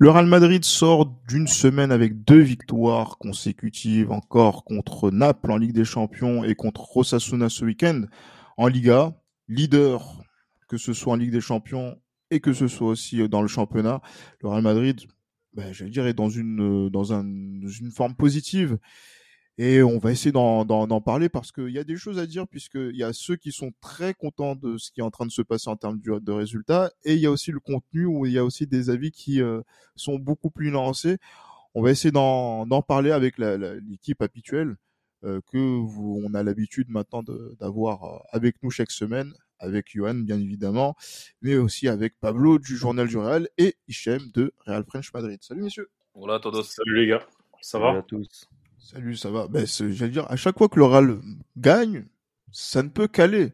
Le Real Madrid sort d'une semaine avec deux victoires consécutives encore contre Naples en Ligue des Champions et contre Osasuna ce week-end en Liga. Leader, que ce soit en Ligue des Champions et que ce soit aussi dans le championnat, le Real Madrid, ben, je dirais, dans une, dans, un, dans une forme positive. Et on va essayer d'en parler parce qu'il y a des choses à dire puisqu'il y a ceux qui sont très contents de ce qui est en train de se passer en termes de résultats et il y a aussi le contenu où il y a aussi des avis qui euh, sont beaucoup plus nuancés. On va essayer d'en parler avec l'équipe habituelle euh, que vous, on a l'habitude maintenant d'avoir euh, avec nous chaque semaine, avec Johan bien évidemment, mais aussi avec Pablo du Journal du Real et Hichem de Real French Madrid. Salut messieurs. Voilà todos. Salut les gars. Ça va? à tous. Salut, ça va? Ben, j'allais dire, à chaque fois que le Real gagne, ça ne peut qu'aller.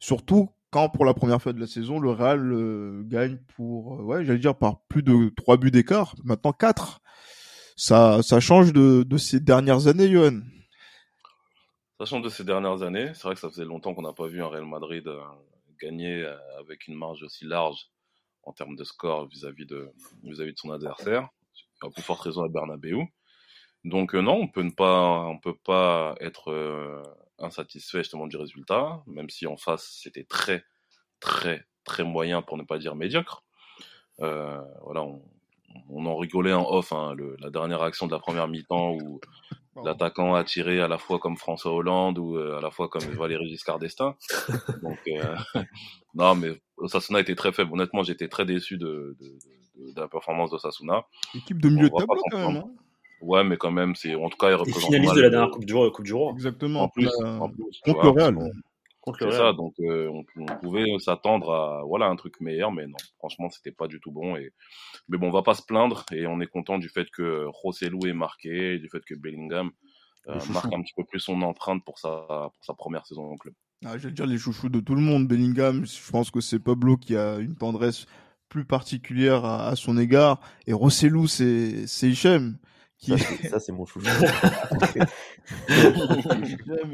Surtout quand, pour la première fois de la saison, le Real euh, gagne pour, euh, ouais, j'allais dire, par plus de trois buts d'écart. Maintenant, quatre. Ça, ça change de, ces dernières années, Johan. Ça change de ces dernières années. C'est vrai que ça faisait longtemps qu'on n'a pas vu un Real Madrid euh, gagner avec une marge aussi large en termes de score vis-à-vis de, vis-à-vis de son adversaire. À plus forte raison à Bernabeu. Donc euh, non, on peut ne pas, on peut pas être euh, insatisfait justement du résultat, même si en face c'était très, très, très moyen pour ne pas dire médiocre. Euh, voilà, on, on, en rigolait en off, hein, le, la dernière action de la première mi-temps où l'attaquant a tiré à la fois comme François Hollande ou à la fois comme Valéry Giscard d'Estaing. Donc non, mais Osasuna était très faible. Honnêtement, j'étais très déçu de, de, de, de la performance d'Osasuna. Équipe de milieu de tableau quand même. Hein Ouais, mais quand même, c'est en tout cas, il représente. finaliste de la dernière Coupe du, Coupe du Roi. Exactement. En plus, en plus contre le Real. Contre le Real. ça, donc euh, on, on, pouvait s'attendre à voilà un truc meilleur, mais non, franchement, c'était pas du tout bon. Et mais bon, on va pas se plaindre et on est content du fait que Rossellou est marqué, et du fait que Bellingham euh, marque un petit peu plus son empreinte pour sa pour sa première saison au club. Ah, je vais dire les chouchous de tout le monde. Bellingham, je pense que c'est Pablo qui a une tendresse plus particulière à, à son égard. Et Rossellou, c'est c'est Hichem. Ça, c'est mon chouchou.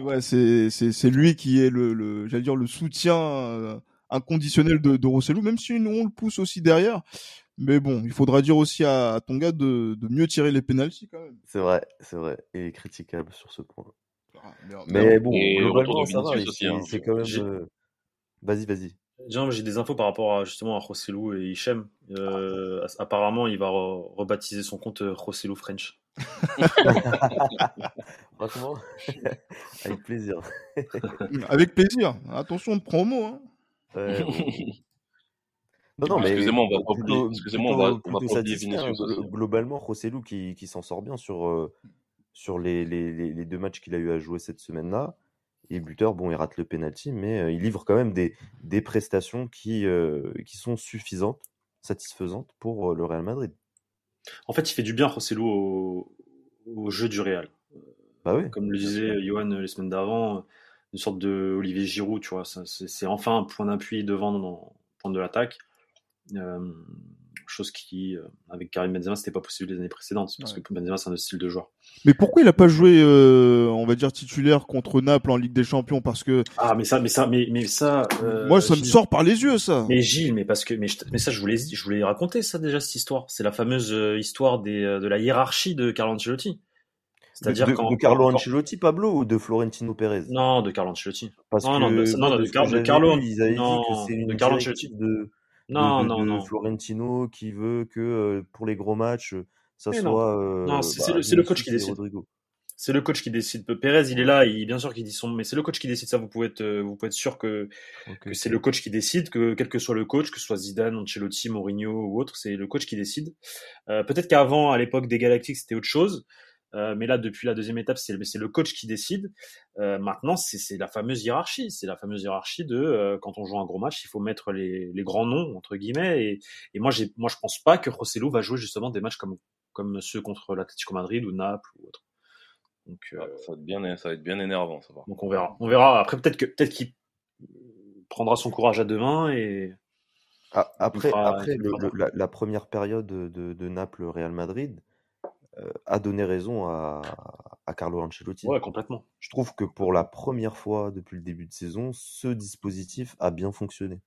ouais, c'est lui qui est le, le j'allais dire le soutien euh, inconditionnel de, de Rossellou, même si nous on le pousse aussi derrière. Mais bon, il faudra dire aussi à, ton gars de, de mieux tirer les pénalties quand même. C'est vrai, c'est vrai, et critiquable sur ce point. Ah, mais bon, globalement ça va. Hein. C'est quand même. Euh, vas-y, vas-y j'ai des infos par rapport à, justement à Rossellou et Hichem. Euh, apparemment, il va rebaptiser son compte euh, Rossellou French. Franchement, avec plaisir. avec plaisir. Attention de promo. Hein. Non, non, mais excusez-moi, on va pas oublier, excusez-moi, on va, on va pas oublier Vinicius hein, aussi. Globalement, Rossellou qui, qui s'en sort bien sur, euh, sur les, les, les, deux matchs qu'il a eu à jouer cette semaine-là. Et buteur, bon, il rate le penalty, mais euh, il livre quand même des, des prestations qui, euh, qui sont suffisantes, satisfaisantes pour euh, le Real Madrid. En fait, il fait du bien, Rossellou, au, au jeu du Real. Bah oui, Comme le disait Johan les semaines d'avant, une sorte de Olivier Giroud, tu vois. C'est enfin un point d'appui devant dans le point de l'attaque. Chose qui, euh, avec Karim Benzema, c'était pas possible les années précédentes, parce que Benzema, c'est un autre style de joueur. Mais pourquoi il a pas joué, euh, on va dire, titulaire contre Naples en Ligue des Champions? Parce que. Ah, mais ça, mais ça, mais, mais ça. Euh, Moi, ça me sort par les yeux, ça. Mais Gilles, mais parce que, mais, mais ça, je voulais, je voulais raconter ça déjà, cette histoire. C'est la fameuse histoire des, de la hiérarchie de Carlo Ancelotti. C'est-à-dire de, quand, de Carlo Ancelotti, Pablo, ou de Florentino Pérez? Non, de Carlo Ancelotti. Parce non, que, non, de, non, de, Carlo, de C'est une de non, de, non, non. Florentino qui veut que pour les gros matchs, ça Mais soit. Non, c'est bah, le, le, coach qui décide. C'est le coach qui décide. Pérez, il est là, il, bien sûr qu'il dit son, mais c'est le coach qui décide ça. Vous pouvez être, vous pouvez être sûr que, okay, que c'est le coach qui décide, que quel que soit le coach, que ce soit Zidane, Ancelotti, Mourinho ou autre, c'est le coach qui décide. Euh, Peut-être qu'avant, à l'époque des Galactiques, c'était autre chose. Euh, mais là, depuis la deuxième étape, c'est le coach qui décide. Euh, maintenant, c'est la fameuse hiérarchie. C'est la fameuse hiérarchie de euh, quand on joue un gros match, il faut mettre les, les grands noms entre guillemets. Et, et moi, moi, je pense pas que Rosselló va jouer justement des matchs comme comme ceux contre l'Atlético Madrid ou Naples ou autre. Donc, ah, ça va être bien, ça va être bien énervant, ça va. Donc on verra, on verra. Après, peut-être que peut-être qu'il prendra son courage à deux mains et. Ah, après, après la, la, première période de, de Naples-Real Madrid, euh, a donné raison à, à, Carlo Ancelotti. Ouais, complètement. Je trouve que pour la première fois depuis le début de saison, ce dispositif a bien fonctionné.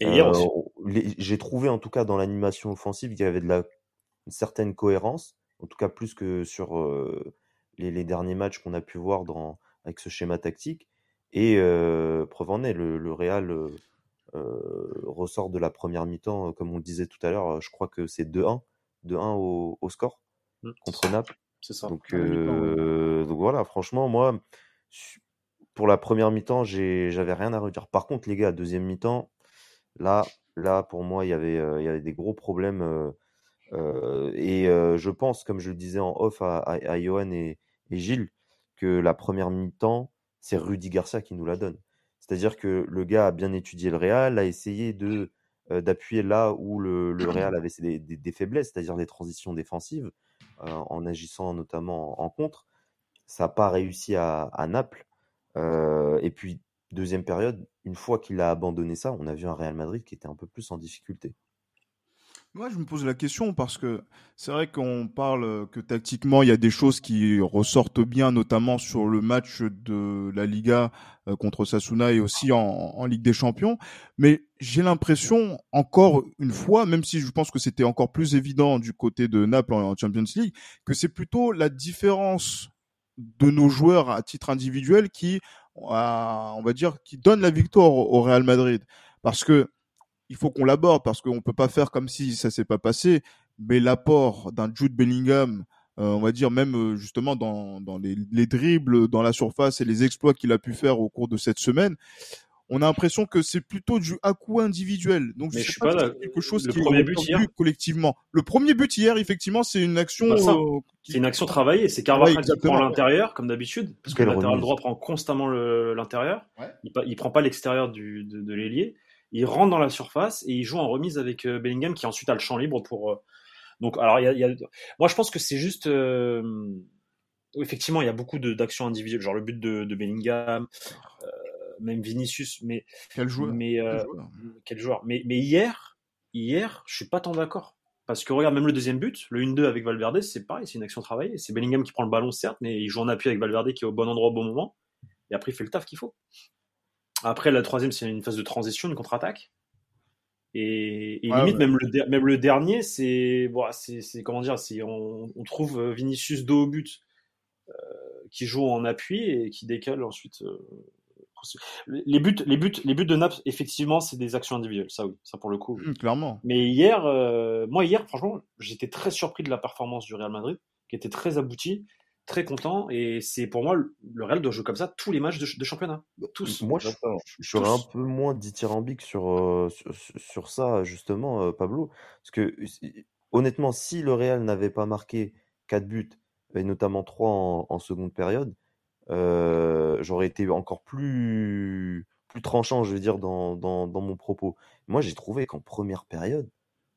Et hier aussi. Euh, j'ai trouvé en tout cas dans l'animation offensive qu'il y avait de la une certaine cohérence, en tout cas plus que sur euh, les, les, derniers matchs qu'on a pu voir dans, avec ce schéma tactique. Et euh, preuve en est, le, le Real euh, ressort de la première mi-temps, comme on le disait tout à l'heure, je crois que c'est 2-1, 2-1 au, au, score. Mmh. contre Naples. C'est ça. Donc, euh, donc voilà, franchement, moi, pour la première mi-temps, j'avais rien à redire. Par contre, les gars, deuxième mi-temps, là, là, pour moi, il y avait, euh, il y avait des gros problèmes. Euh, et je pense, comme je le disais en off à, à, Johan et, et, Gilles, que la première mi-temps, c'est Rudy Garcia qui nous la donne. C'est-à-dire que le gars a bien étudié le Real, a essayé de d'appuyer là où le, le Real avait des, des, des faiblesses, c'est-à-dire des transitions défensives. Euh, en agissant notamment en, contre. Ça n'a pas réussi à, Naples. Euh, et puis, deuxième période, une fois qu'il a abandonné ça, on a vu un Real Madrid qui était un peu plus en difficulté. Moi, je me pose la question parce que c'est vrai qu'on parle que tactiquement, il y a des choses qui ressortent bien, notamment sur le match de la Liga euh, contre Sasuna et aussi en, en Ligue des Champions. Mais j'ai l'impression, encore une fois, même si je pense que c'était encore plus évident du côté de Naples en Champions League, que c'est plutôt la différence de nos joueurs à titre individuel qui, on va dire, qui donne la victoire au Real Madrid. Parce que il faut qu'on l'aborde parce qu'on peut pas faire comme si ça s'est pas passé. Mais l'apport d'un Jude Bellingham, euh, on va dire même euh, justement dans, dans les, les, dribbles dans la surface et les exploits qu'il a pu faire au cours de cette semaine, on a l'impression que c'est plutôt du à coup individuel. Donc je, suis pas, quelque chose qui premier but hier. collectivement. Le premier but hier, effectivement, c'est une action. Bah, euh, c'est une action travaillée. C'est Carvajal qui prend l'intérieur comme d'habitude, parce que le latéral droit prend constamment l'intérieur. Il, il prend pas l'extérieur de, de l'ailier il rentre dans la surface et il joue en remise avec euh, Bellingham qui ensuite a le champ libre pour. Euh, donc, alors, il y a, moi, je pense que c'est juste. Euh, effectivement, il y a beaucoup d'actions individuelles, genre le but de, de Bellingham, même Vinicius, mais. Quel joueur Mais, quel joueur, Mais, mais hier, hier, je suis pas tant d'accord. Parce que regarde, même le deuxième but, le 1-2 avec Valverde, c'est pareil, c'est une action travaillée. C'est Bellingham qui prend le ballon, certes, mais il joue en appui avec Valverde qui est au bon endroit au bon moment. Et après, il fait le taf qu'il faut. Après, la troisième, c'est une phase de transition, une contre-attaque. Et, limite, Même, le, même le dernier, c'est. Bon, c'est comment dire on, on, trouve euh, Vinicius dos au but euh, qui joue en appui et qui décale ensuite. Euh, les buts, les buts, les buts de Naples, effectivement, c'est des actions individuelles. Ça, oui, ça pour le coup. Mmh, clairement. Mais hier, moi, hier, franchement, j'étais très surpris de la performance du Real Madrid, qui était très aboutie très content et c'est pour moi le Real doit jouer comme ça tous les matchs de, championnat. Tous. moi je, serais un peu moins dithyrambique sur, euh, sur, ça justement euh, Pablo parce que honnêtement si le Real n'avait pas marqué 4 buts et notamment 3 en, seconde période euh, j'aurais été encore plus plus tranchant je veux dire dans, dans, dans mon propos. Moi j'ai trouvé qu'en première période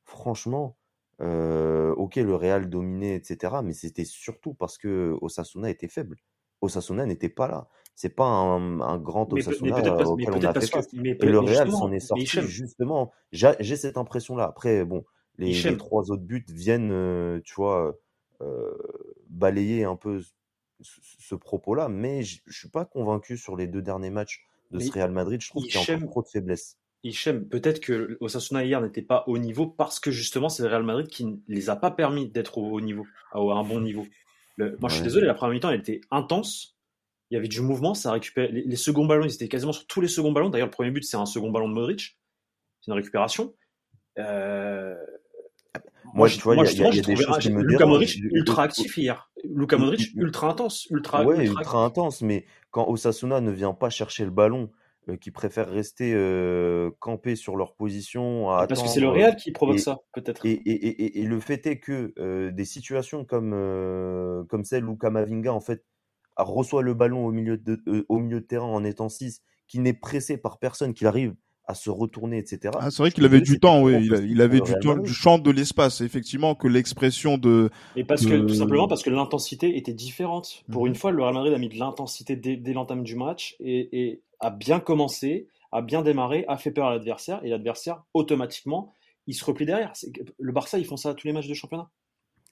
franchement euh, ok, le Real dominait, etc. Mais c'était surtout parce que Osasuna était faible. Osasuna n'était pas là. C'est pas un, grand Osasuna auquel on a fait face. Et le Real s'en est sorti justement. J'ai cette impression-là. Après, bon, les, trois autres buts viennent, euh, tu vois, euh, balayer un peu ce, propos-là. Mais je suis pas convaincu sur les deux derniers matchs de ce Real Madrid. Je trouve qu'il y a encore trop de faiblesse. Hichem, peut-être que Osasuna hier n'était pas au niveau parce que justement c'est le Real Madrid qui ne les a pas permis d'être au haut niveau, à un bon niveau. moi je suis désolé, la première mi-temps elle était intense, il y avait du mouvement, ça récupérait les, les, seconds ballons, ils étaient quasiment sur tous les seconds ballons. D'ailleurs le premier but c'est un second ballon de Modric, c'est une récupération. Euh... Moi, je, vois, il y, a, des choses qui me Luka Modric ultra actif hier. Luka Modric ultra intense, ultra, ouais, ultra, ultra intense. Mais quand Osasuna ne vient pas chercher le ballon euh, qui préfèrent rester euh, campés sur leur position. À Parce que c'est le attendre, Real qui provoque et- ça, peut-être. Et, et, et, et- et le fait est que euh, des situations comme, euh, comme celle où Kamavinga en fait a- reçoit le ballon au milieu de, euh, au milieu de terrain en étant 6, qui n'est pressé par personne, qu'il arrive à se retourner, etc. Ah, c'est vrai qu'il avait du temps, oui. Il, avait du temps, du champ de l'espace. Effectivement, que l'expression de. Et parce que, tout simplement parce que l'intensité était différente. Pour Mhm. une fois, le Real Madrid a mis de l'intensité dès, dès l'entame du match et, et a bien commencé, a bien démarré, a fait peur à l'adversaire et l'adversaire, automatiquement, il se replie derrière. Le Barça, ils font ça à tous les matchs de championnat.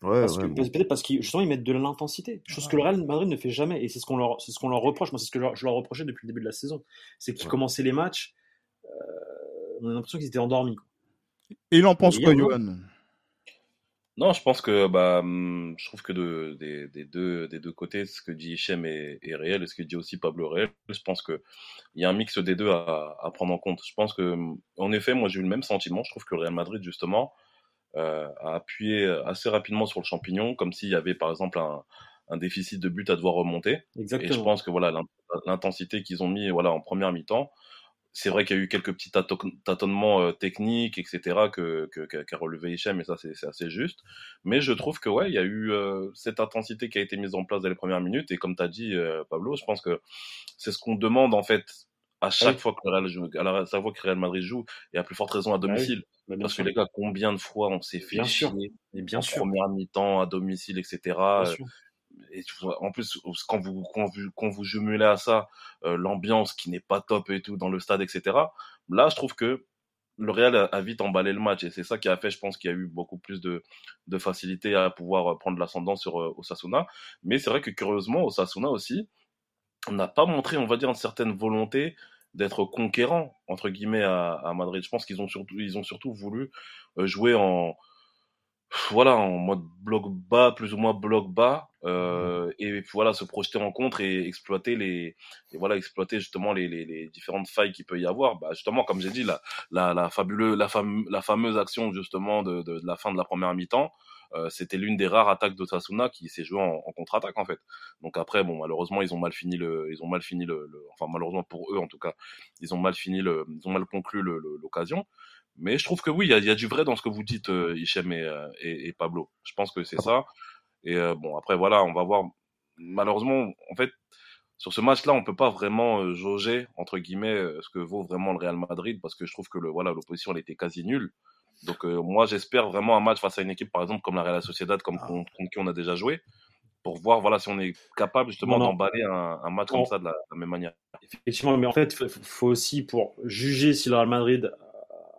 Ouais, Parce ouais, que, bon. Peut-être parce qu'ils justement, ils mettent de l'intensité. Chose que le Real Madrid ne fait jamais. Et c'est ce qu'on leur, c'est ce qu'on leur reproche. Moi, c'est ce que je leur, je leur reprochais depuis le début de la saison. C'est qu'ils Ouais. commençaient les matchs, euh, on a l'impression qu'ils étaient endormis. quoi. Et il en pense Et quoi, Johan? Non, je pense que bah, hum, je trouve que de, des, des deux, des deux côtés, ce que dit Hichem est, est réel et ce que dit aussi Pablo est réel. Je pense que il y a un mix des deux à, à prendre en compte. Je pense que, en effet, moi j'ai eu le même sentiment. Je trouve que le Real Madrid, justement, euh, a appuyé assez rapidement sur le champignon, comme s'il y avait par exemple un, un déficit de but à devoir remonter. Et je Exactement. pense que voilà l'in- l'intensité qu'ils ont mis voilà en première mi-temps, c'est vrai qu'il y a eu quelques petits tâto- tâtonnements euh, techniques, etc. que qu'a relevé Hichem, et ça c'est assez juste. Mais je trouve que ouais, il y a eu euh, cette intensité qui a été mise en place dans les premières minutes, et comme tu as dit euh, Pablo, je pense que c'est ce qu'on demande en fait à chaque oui. fois que Real joue, à la- chaque fois que Real Madrid joue, et à plus forte raison à Bah domicile. Bah, Parce que sûr. les gars, combien de fois on s'est fait Bien sûr. chier Et bien en sûr. première mi-temps, à domicile, etc. Bien sûr. Et en plus, quand vous, quand vous, quand vous jumelez à ça euh, l'ambiance qui n'est pas top et tout dans le stade, etc. Là, je trouve que le Real a, vite emballé le match et c'est ça qui a fait, je pense, qu'il y a eu beaucoup plus de, de facilité à pouvoir euh, prendre l'ascendant sur euh, Osasuna. Mais c'est vrai que curieusement, Osasuna aussi n'a pas montré, on va dire, une certaine volonté d'être conquérant entre guillemets à, Madrid. Je pense qu'ils ont surtout, ils ont surtout voulu jouer en voilà, en mode bloc bas, plus ou moins bloc bas, euh, et puis voilà, se projeter en contre et exploiter les, et voilà, exploiter justement les, les, les différentes failles qu'il peut y avoir. Bah, justement, comme j'ai dit, la, la, la fabuleuse, la, fame, la fameuse action justement de, de, de la fin de la première mi-temps, euh, c'était l'une des rares attaques d'Osasuna qui s'est jouée en, en contre-attaque en fait. Donc après, bon, malheureusement, ils ont mal fini le, ils ont mal fini le, le enfin malheureusement pour eux en tout cas, ils ont mal fini le, ils ont mal conclu le- le- l'occasion. Mais je trouve que oui, il y a, il y a du vrai dans ce que vous dites, euh, Hichem et, euh, et, et Pablo. Je pense que c'est ça. Et euh, bon, après, voilà, on va voir. Malheureusement, en fait, sur ce match-là, on peut pas vraiment euh, jauger, entre guillemets, ce que vaut vraiment le Real Madrid, parce que je trouve que le, voilà, l'opposition, elle était quasi nulle. Donc, moi, j'espère vraiment un match face à une équipe, par exemple, comme la Real Sociedad, comme Ah. contre, contre qui on a déjà joué, pour voir, voilà, si on est capable, justement, d'emballer un, un match Non. comme ça de la, de la même manière. Effectivement, mais en fait, il faut aussi, pour juger si le Real Madrid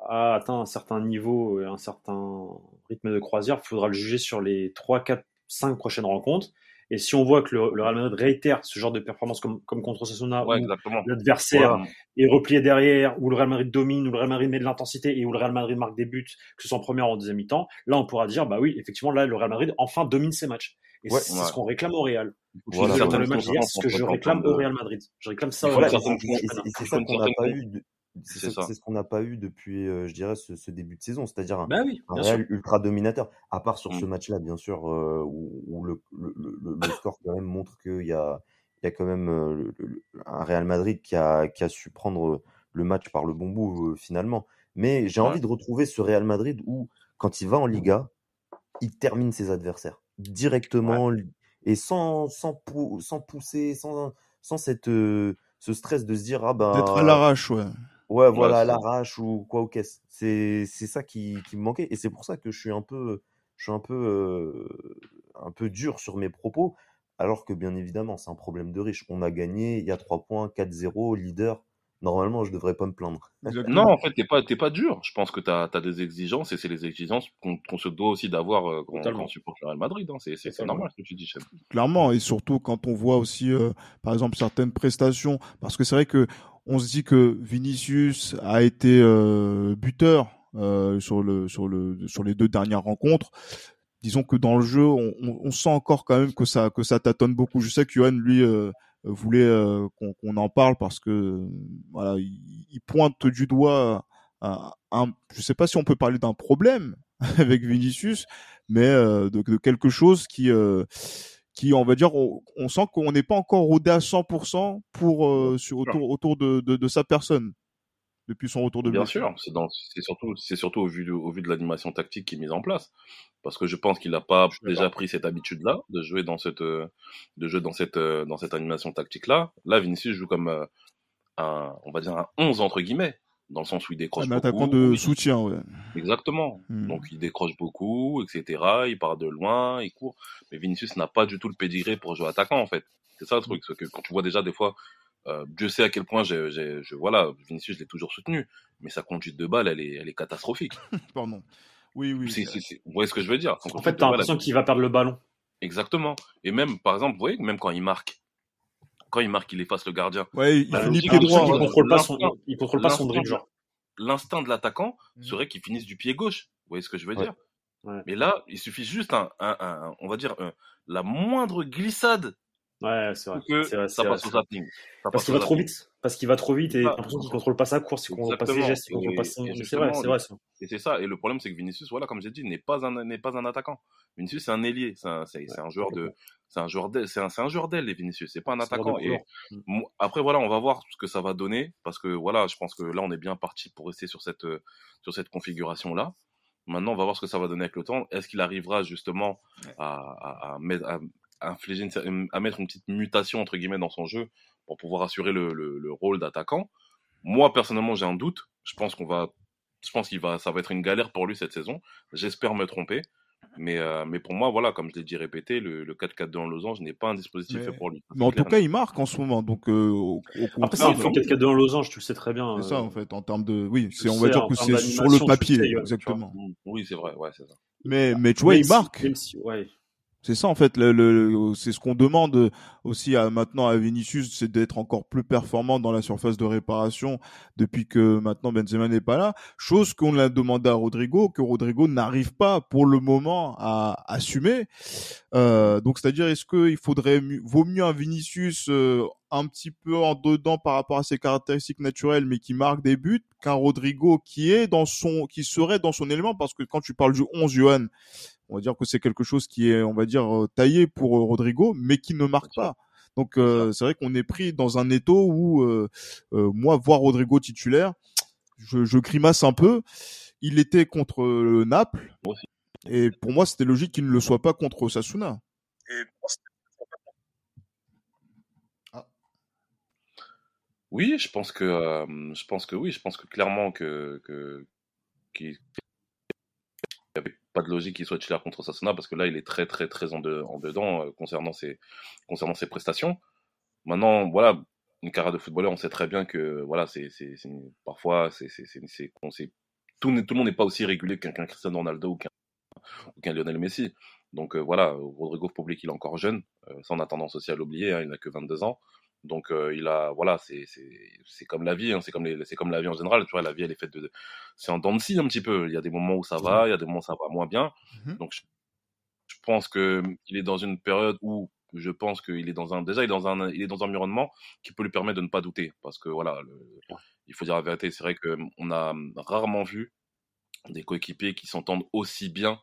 a atteint un certain niveau et un certain rythme de croisière, il faudra le juger sur les 3, 4, 5 prochaines rencontres. Et si on voit que le, le Real Madrid réitère ce genre de performance comme, comme contre Osasuna, Ouais, l'adversaire est replié derrière, où le Real Madrid domine, où le Real Madrid met de l'intensité et où le Real Madrid marque des buts, que ce soit en première ou en deuxième mi-temps, là on pourra dire, bah oui, effectivement, là le Real Madrid enfin domine ses matchs. Et Ouais. c'est ce qu'on réclame au Real. Voilà, c'est ce que je réclame au Real Madrid. Je réclame ça au Real Madrid. c'est- ça qu'on n'a pas eu. C'est ça- ça. ce qu'on n'a pas eu depuis, euh, je dirais, ce, ce début de saison, c'est-à-dire un, Bah oui, un. Real ultra dominateur. À part sur ce Mm. match-là, bien sûr, euh, où, où le, le, le, le score quand même montre qu'il y a, il y a quand même euh, un Real Madrid qui a, qui a su prendre le match par le bon bout finalement. Mais j'ai Ouais. envie de retrouver ce Real Madrid où, quand il va en Liga, il termine ses adversaires directement et sans, sans, pou- sans pousser, sans, sans cette, ce stress de se dire ah ben D'être à l'arrache, ouais. Ouais, voilà, à l'arrache ou quoi au caisse. C'est c'est ça qui, qui me manquait et c'est pour ça que je suis un peu je suis un peu euh, un peu dur sur mes propos alors que bien évidemment, c'est un problème de riche. On a gagné, il y a 3 points, 4-0, leader. Normalement, je devrais pas me plaindre. Non, en fait, t'es pas, t'es pas dur. Je pense que t'as as des exigences et c'est les exigences qu'on se doit aussi d'avoir euh, quand, quand on supporte le Real Madrid. Hein. C'est normal ce que tu dis, chef. clairement et surtout quand on voit aussi euh, par exemple certaines prestations parce que c'est vrai que on se dit que Vinicius a été euh, buteur euh, sur le sur le sur les deux dernières rencontres. Disons que dans le jeu on, on, sent encore quand même que ça tâtonne beaucoup. Je sais que Johan lui euh, voulait qu'on en parle parce que voilà il, pointe du doigt un, je sais pas si on peut parler d'un problème avec Vinicius mais euh, de, quelque chose qui qui, on va dire, on, on sent qu'on n'est pas encore rodé à 100% pour euh, sur, autour, autour de, de, de, sa personne depuis son retour de Bien blessure. sûr, c'est dans, c'est surtout, c'est surtout au vu de, au vu de l'animation tactique qui est mise en place, parce que je pense qu'il n'a pas déjà pris cette habitude-là de jouer dans cette, euh, de jouer dans cette, euh, dans cette animation tactique-là. Là, Vinicius joue comme euh, un, on va dire un 11 entre guillemets, dans le sens où il décroche Un beaucoup. attaquant de il- soutien, ouais. Exactement. Hmm. Donc il décroche beaucoup, etc. Il part de loin, il court. Mais Vinicius n'a pas du tout le pédigré pour jouer attaquant en fait. C'est ça le truc, c'est que quand tu vois déjà des fois, euh, Dieu sait à quel point j'ai, je voilà, Vinicius je l'ai toujours soutenu, mais sa conduite de balle elle est, elle est catastrophique. Pardon. Oui, oui. C'est, c'est, c'est- vous voyez ce que je veux dire? En fait, t'as l'impression qu'il va perdre le ballon. Exactement. Et même par exemple, vous voyez, même quand il marque, quand il marque, il efface le gardien. Ouais, il Bah, finit pied hein, droit. logique, il contrôle pas son, L'instinct- il contrôle pas son l'instinct dribble. L'instinct de l'attaquant Mhm. serait qu'il finisse du pied gauche. Vous voyez ce que je veux Ouais. dire? Ouais. Mais là, il suffit juste un, un, un- on va dire, un- la moindre glissade Ouais, c'est vrai. que ça passe au zapping. Parce qu'il va trop vite. Parce qu'il va trop vite et t'as ça. l'impression qu'il contrôle pas sa course, il contrôle pas ses gestes, il contrôle pas Et- son. et C'est vrai, c'est vrai. ça. Et c'est ça. Et le problème, c'est que Vinicius, voilà, comme j'ai dit, n'est pas un, n'est pas un attaquant. Vinicius, c'est un ailier. C'est un, c'est, c'est un joueur de, c'est un joueur d'aile. C'est un, un joueur d'aile, les Vinicius. C'est pas un attaquant. Et moi, après, voilà, on va voir ce que ça va donner. Parce que, voilà, je pense que là, on est bien parti pour rester sur cette, sur cette configuration-là. Maintenant, on va voir ce que ça va donner avec le temps. Est-ce qu'il arrivera justement à, à, à infliger une, à mettre une petite mutation, entre guillemets, dans son jeu pour pouvoir assurer le, le, le rôle d'attaquant? Moi, personnellement, j'ai un doute. Je pense qu'on va, je pense qu'il va, ça va être une galère pour lui cette saison. J'espère me tromper. Mais, euh, mais pour moi, voilà, comme je l'ai dit répété, le, le 4-4-2 en losange n'est pas un dispositif Mais- fait pour lui. Ça, Mais en tout cas, il marque en ce moment. Donc, euh, au, au Après, contraire, s'il fait 4-4-2 en losange, tu le sais très bien. c'est ça euh, en fait, en termes de. Oui, c'est, on va dire que c'est sur le papier, sais, exactement. Mm, Oui, c'est vrai, ouais, c'est ça. Mais, mais tu vois, même il si- marque. même si- ouais. C'est ça en fait, le, c'est ce qu'on demande aussi à, maintenant à Vinicius, c'est d'être encore plus performant dans la surface de réparation depuis que maintenant Benzema n'est pas là. Chose qu'on a demandé à Rodrigo, que Rodrigo n'arrive pas pour le moment à assumer. Euh, donc c'est-à-dire est-ce qu'il faudrait vaut mieux un Vinicius euh, un petit peu en dedans par rapport à ses caractéristiques naturelles, mais qui marque des buts, qu'un Rodrigo qui est dans son, qui serait dans son élément, parce que quand tu parles du 11 Johan, on va dire que c'est quelque chose qui est, on va dire, euh, taillé pour euh, Rodrigo, mais qui ne marque pas. Donc euh, c'est vrai qu'on est pris dans un étau où euh, euh, moi voir Rodrigo titulaire, je, je grimace un peu. Il était contre euh, Naples. Et pour moi c'était logique qu'il ne le soit pas contre Sasuna. Oui, je pense que, euh, je pense que oui, je pense que clairement que, que, qu'il n'y avait pas de logique qu'il soit titulaire contre Sasuna parce que là, il est très, très, très en, de- en dedans euh, concernant ses, concernant ses prestations. Maintenant, voilà, une carrière de footballeur, on sait très bien que, voilà, c'est, parfois, c'est, tout, le monde n'est pas aussi régulier qu'un, qu'un Cristiano Ronaldo ou qu'un, Lionel Messi. Donc, euh, voilà, Rodrigo Pobli, il est encore jeune, euh, ça on a tendance aussi à l'oublier, hein, il n'a que 22 ans. Donc euh, il a voilà c'est c'est c'est comme la vie hein, c'est comme les c'est comme la vie en général tu vois la vie elle est faite de c'est en dents de scie un petit peu. Il y a des moments où ça va il y a des moments où ça va moins bien. Mhm. donc je, je pense que il est dans une période où je pense qu'il est dans un déjà il est dans un il est dans un environnement qui peut lui permettre de ne pas douter. Parce que voilà le- il faut dire la vérité c'est vrai que on a rarement vu des coéquipiers qui s'entendent aussi bien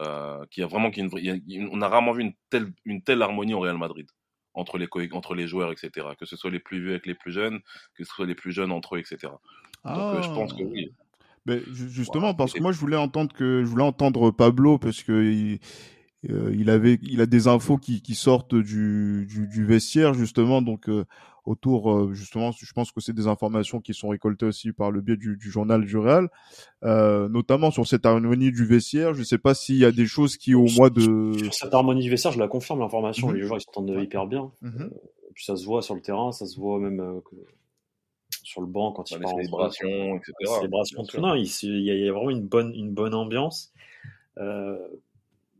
euh, qui a vraiment qui on a rarement vu une telle une telle harmonie au Real Madrid entre les entre les joueurs etc que ce soit les plus vieux avec les plus jeunes que ce soit les plus jeunes entre eux etc donc euh, je pense que oui. Mais ju- justement, Voilà, parce que moi je voulais entendre que je voulais entendre Pablo parce que il, euh, il avait, il a des infos qui, qui sortent du, du, du vestiaire justement, donc euh, autour euh, justement, je pense que c'est des informations qui sont récoltées aussi par le biais du, du journal du Real, euh, notamment sur cette harmonie du vestiaire. Je sais pas s'il y a des choses qui au mois de. Sur cette harmonie du vestiaire, je la confirme, l'information. Mhm. Les joueurs, ils s'entendent hyper bien. Mhm. Et puis ça se voit sur le terrain, ça se voit même euh, que- sur le banc quand ils les partent en célébrations etc Bien tout. Non, il, se- il y, a, il y a vraiment une bonne, une bonne ambiance. Euh,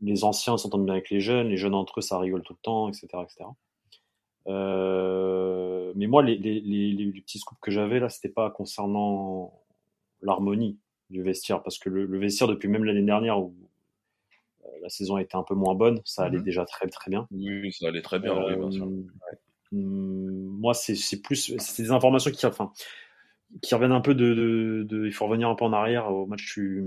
les anciens s'entendent bien avec les jeunes, les jeunes entre eux, ça rigole tout le temps, etc. etc. Euh, mais moi, les, les, les, les petits scoops que j'avais là, c'était pas concernant l'harmonie du vestiaire, parce que le, le vestiaire, depuis même l'année dernière où euh, la saison était un peu moins bonne, ça allait Mhm. déjà très très bien. oui ça allait très bien oui, bien sûr. Euh, hum, moi, c'est c'est plus, c'est des informations qui, enfin, qui reviennent un peu de, de, de- il faut revenir un peu en arrière au match du,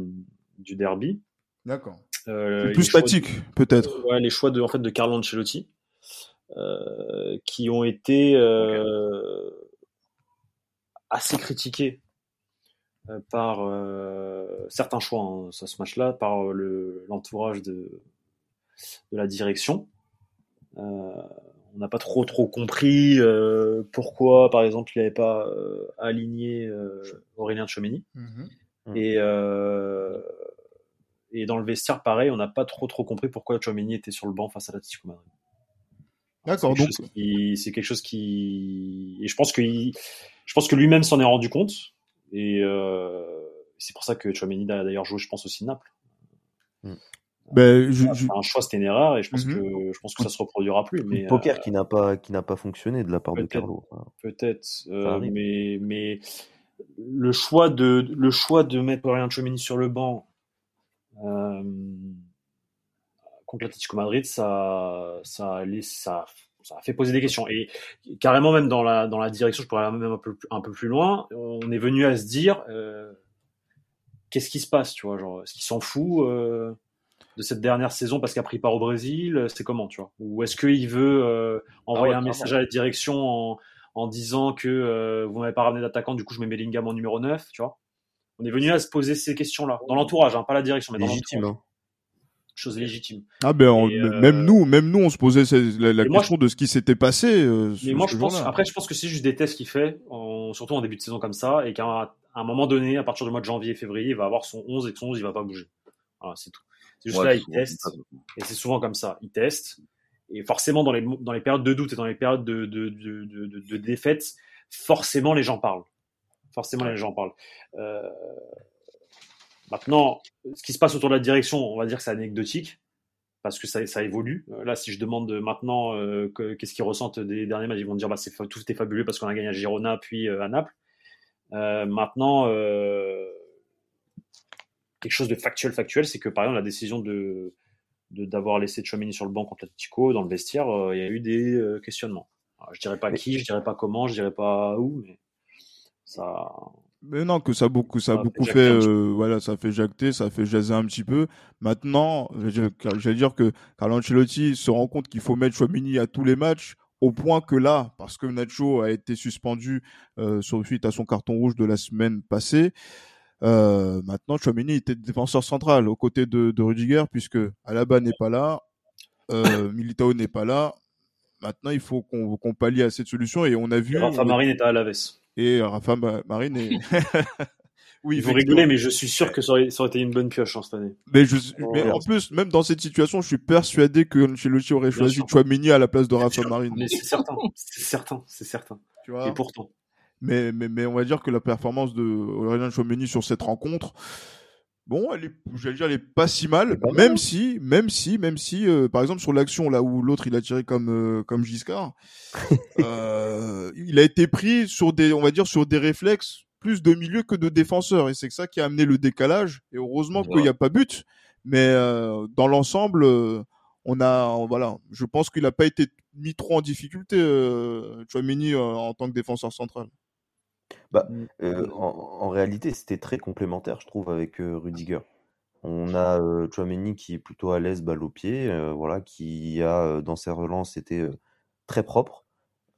du derby. D'accord. Euh, plus statique, peut-être. ouais, les choix de, en fait, de Carlo Ancelotti. euh, qui ont été euh, assez critiqués par euh, certains choix hein, sur ce match-là, par le- l'entourage de, de la direction. Euh, on n'a pas trop trop compris euh, pourquoi, par exemple, il n'avait pas euh, aligné euh, Aurélien Tchouameni. Mhm. Mm. Et, euh, et dans le vestiaire, pareil, on n'a pas trop trop compris pourquoi Chouameni était sur le banc face à l'Atlético Madrid. D'accord, C'est quelque donc chose qui- c'est quelque chose qui, et je pense que il- je pense que lui-même s'en est rendu compte. Et euh, c'est pour ça que Chouameni a d'ailleurs joué, je pense aussi Naples. ben, je, je- C'était un choix, c'était une erreur, et je pense Mhm. que je pense que ça se reproduira plus. Mais Le poker euh, qui n'a pas qui n'a pas fonctionné de la part de. Carlo. Peut-être, euh, mais mais le choix de le choix de mettre Aurélien Tchouameni sur le banc euh, contre l'Atlético Madrid, ça ça a laissé- ça ça a fait poser des questions. Et carrément même dans la dans la direction, je pourrais aller même un peu plus- un peu plus loin, on est venu à se dire euh, qu'est-ce qui se passe, tu vois, genre est-ce qu'il s'en fout euh, de cette dernière saison parce qu'il a pris part au Brésil, c'est comment, tu vois, ou est-ce qu'il veut euh, envoyer ouais, un message à la direction en en disant que euh, vous m'avez pas ramené d'attaquant, du coup je mets Bellingham en numéro 9, tu vois? On est venu à se poser ces questions-là, dans l'entourage, hein, pas la direction, mais dans légitime. l'entourage. hein. Chose légitime. ah ben, on- Et, euh, même nous, même nous, on se posait la, la Et moi, question de ce qui s'était passé. euh, Mais ce- moi, ce je pense, après, je pense que c'est juste des tests qu'il fait, en- surtout en début de saison comme ça, et qu'à un, moment donné, à partir du mois de janvier, février, il va avoir son 11 et que son 11, il va pas bouger. Voilà, c'est tout. C'est juste Ouais, là, il teste, et c'est souvent comme ça. Il teste, et forcément, dans les, dans les périodes de doute et dans les périodes de, de, de, de, de- de défaite, forcément, les gens parlent. Forcément, les gens parlent. Euh, maintenant, ce qui se passe autour de la direction, on va dire que c'est anecdotique. Parce que ça, ça évolue. Euh, Là, si je demande maintenant euh, que- qu'est-ce qu'ils ressentent des derniers matchs, ils vont dire bah, c'est tout est fabuleux parce qu'on a gagné à Girona puis euh, à Naples. Euh, maintenant, quelque chose de factuel, factuel, c'est que par exemple la décision de d'avoir laissé Chouameni sur le banc contre l'Atlético dans le vestiaire, il y a eu des questionnements. Alors, je dirais pas qui, je dirais pas comment, je dirais pas où, mais ça. Mais non, que ça a beaucoup, ça a Ça a beaucoup fait euh, voilà, ça fait jacter, ça fait jaser un petit peu. Maintenant, j'allais dire que Carlo Ancelotti se rend compte qu'il faut mettre Chouamini à tous les matchs, au point que là, parce que Nacho a été suspendu euh, suite à son carton rouge de la semaine passée, euh, maintenant Chouamini était défenseur central aux côtés de, de Rudiger, puisque Alaba n'est pas là, euh, Militao n'est pas là. Maintenant, il faut qu'on qu'on pallie à cette solution et on a vu Rafa Marine est à Alaves. Et Rafa Ma- Marine est oui, Ils vont effectivement. rigoler, mais je suis sûr que ça aurait, ça aurait été une bonne pioche hein, cette année. Mais, je, mais Ouais. en plus, même dans cette situation, je suis persuadé que Ancelotti aurait Bien choisi sûr. Chouamini à la place de Bien Rafa sûr. Marine. Mais c'est certain, c'est certain, c'est certain. Tu vois Et pourtant. mais, mais, mais on va dire que la performance de Aurélien Chouameni sur cette rencontre, bon, elle est, j'allais dire, elle est pas si mal, même si, même si, même si, euh, par exemple, sur l'action là où l'autre il a tiré comme, euh, comme Giscard, euh, il a été pris sur des, on va dire, sur des réflexes plus de milieu que de défenseur. Et c'est ça qui a amené le décalage. Et heureusement qu'il n'y a pas but. Mais euh, dans l'ensemble, on a, voilà, je pense qu'il n'a pas été mis trop en difficulté, euh, euh, en tant que défenseur central. Euh, en, en réalité, c'était très complémentaire, je trouve, avec euh, Rudiger. On a euh, Chouameni qui est plutôt à l'aise balle au pied, euh, voilà, qui a dans ses relances été très propre.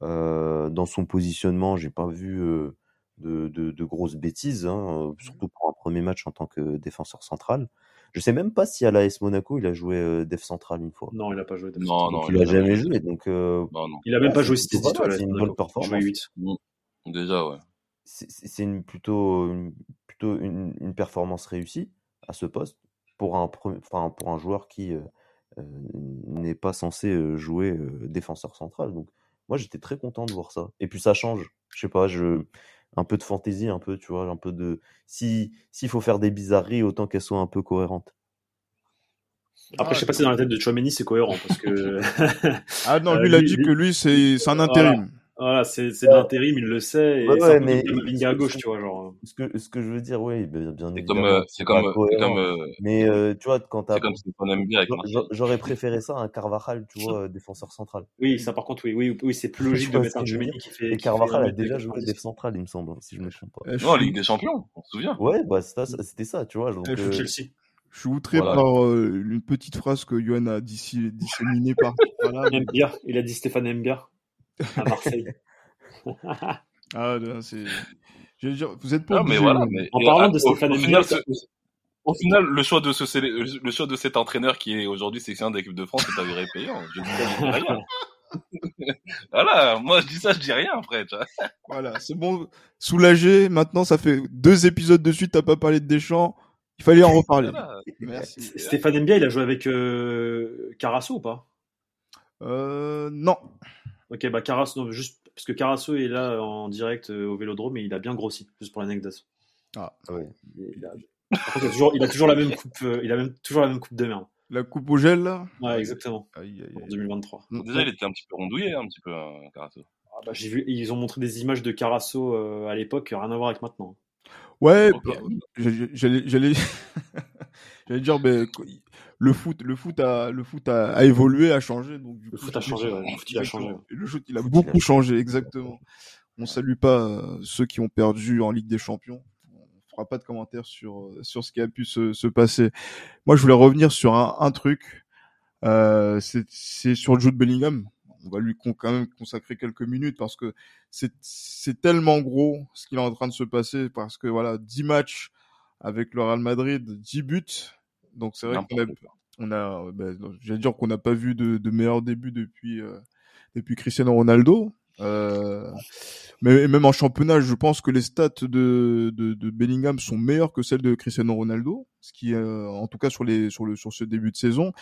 Euh, dans son positionnement, j'ai pas vu euh, de, de, de grosses bêtises, hein, euh, surtout pour un premier match en tant que défenseur central. Je sais même pas si à l'AS Monaco il a joué euh, def central une fois. Non, il a pas joué. de- Non, Donc non, il a jamais joué, donc euh, Non, non. Il a même Ah, pas joué plutôt City, pas mal, c'est une bonne Il a performance. joué 8. Déjà, ouais. C'est une plutôt une, plutôt une, une performance réussie à ce poste pour un enfin pour un joueur qui euh, euh, n'est pas censé euh, jouer euh, défenseur central. Donc moi j'étais très content de voir ça. Et puis ça change. Je sais pas, je un peu de fantaisie, un peu, tu vois, un peu de si s'il faut faire des bizarreries, autant qu'elles soient un peu cohérentes. Après, je sais pas si dans la tête de Chouameni, c'est cohérent parce que Ah non, Euh, lui, il a dit lui- que lui, c'est c'est un intérim. voilà, c'est c'est de l'intérim, il le sait. Et Ouais, mais- comme à gauche, tu vois, genre. Ce que ce que je veux dire, oui, bien, bien C'est comme, euh, c'est comme, comme, euh, Mais euh, tu vois, quand t'as c'est comme j'aurais préféré ça à un Carvajal, tu vois, euh, défenseur central. Oui, ça par contre, oui, oui, oui, c'est plus logique de mettre un Chouameni qui fait. Et Carvajal a 1m90. déjà joué def central, il me semble, si je me trompe pas. Euh, Non, Ligue des Champions, on se souvient. Ouais, bah c'était ça, tu vois. Donc, euh, Chelsea. Je suis outré Voilà. par euh, une petite phrase que Johan a disséminée par par là. mais- Mbia, il a dit Stéphane Mbia à Marseille. Ah, c'est. Je veux dire, vous êtes pas Non, mais voilà. euh, Mais, En parlant de au- Stéphane ce- au final, le choix de ce, le choix de cet entraîneur qui est aujourd'hui sélectionneur d'équipe de France est avéré payant. Je dis, je dis rien. voilà, moi je dis ça, je dis rien après. Tu vois. Voilà, c'est bon, soulagé. Maintenant, ça fait deux épisodes de suite, t'as pas parlé de Deschamps. Il fallait en reparler. Voilà. Merci. Stéphane Mbia, il a joué avec euh, Carasso ou pas? Euh, non. Ok, bah Carasso, non, juste parce que Carasso est là en direct euh, au Vélodrome et il a bien grossi, juste pour l'anecdote. Ah. Ouais. Il a, par contre, il a toujours, il a toujours la même coupe, euh, il a même toujours la même coupe de merde. La coupe au gel, là? Ouais, exactement. Aïe, aïe, En aïe. 2023. Déjà, il était un petit peu rondouillé, un petit peu, hein, Carasso. Ah bah, j'ai vu, ils ont montré des images de Carasso euh, à l'époque, rien à voir avec maintenant. Ouais, bah, j'allais j'allais dire, mais le foot, le foot a, le foot a, a évolué, a changé. Donc du Le coup, foot a changé, ouais. Le foot, il a changé. Et Le foot, il a beaucoup changé, exactement. On salue pas euh, ceux qui ont perdu en Ligue des Champions. On fera pas de commentaires sur euh, sur ce qui a pu se, se passer. Moi, je voulais revenir sur un, un truc. Euh, c'est c'est sur Jude Bellingham. On va lui con- quand même consacrer quelques minutes parce que c'est c'est tellement gros ce qu'il est en train de se passer parce que voilà, 10 matchs avec le Real Madrid, 10 buts. Donc c'est vrai qu'on a, on a euh, ben, non, j'allais dire qu'on n'a pas vu de, de meilleur début depuis euh, depuis Cristiano Ronaldo. Euh, mais même en championnat, je pense que les stats de, de, de Bellingham sont meilleures que celles de Cristiano Ronaldo, ce qui, euh, en tout cas sur les sur le sur ce début de saison,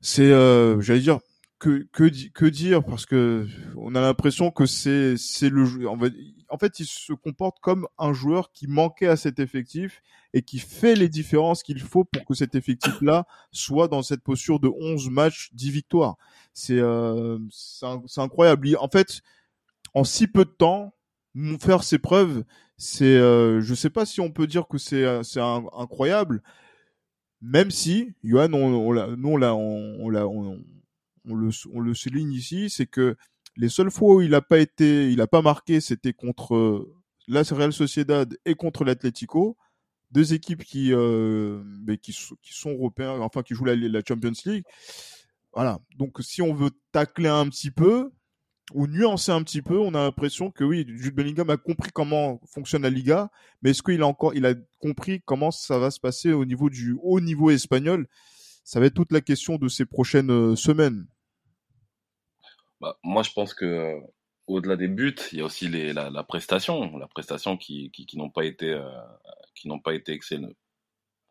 c'est, euh, j'allais dire, que que que dire parce que on a l'impression que c'est le en fait, en fait il se comporte comme un joueur qui manquait à cet effectif et qui fait les différences qu'il faut pour que cet effectif là soit dans cette posture de 11 matchs 10 victoires. C'est euh, c'est incroyable. En fait en si peu de temps faire ses preuves c'est euh, je sais pas si on peut dire que c'est euh, c'est incroyable même si Johan on, on nous on l'a on, le souligne ici c'est que les seules fois où il a pas été il a pas marqué c'était contre euh, la Real Sociedad et contre l'Atlético. Deux équipes qui euh, sont- qui sont européens enfin qui jouent la, la Champions League. Voilà. Donc si on veut tacler un petit peu ou nuancer un petit peu, on a l'impression que oui, Jude Bellingham a compris comment fonctionne la Liga, mais est-ce qu'il a encore, il a compris comment ça va se passer au niveau du haut niveau espagnol? Ça va être toute la question de ces prochaines euh, semaines. Bah, moi, je pense que euh, au-delà des buts, il y a aussi la, prestation, la prestation qui, qui, n'ont pas été, euh, qui n'ont pas été excellentes.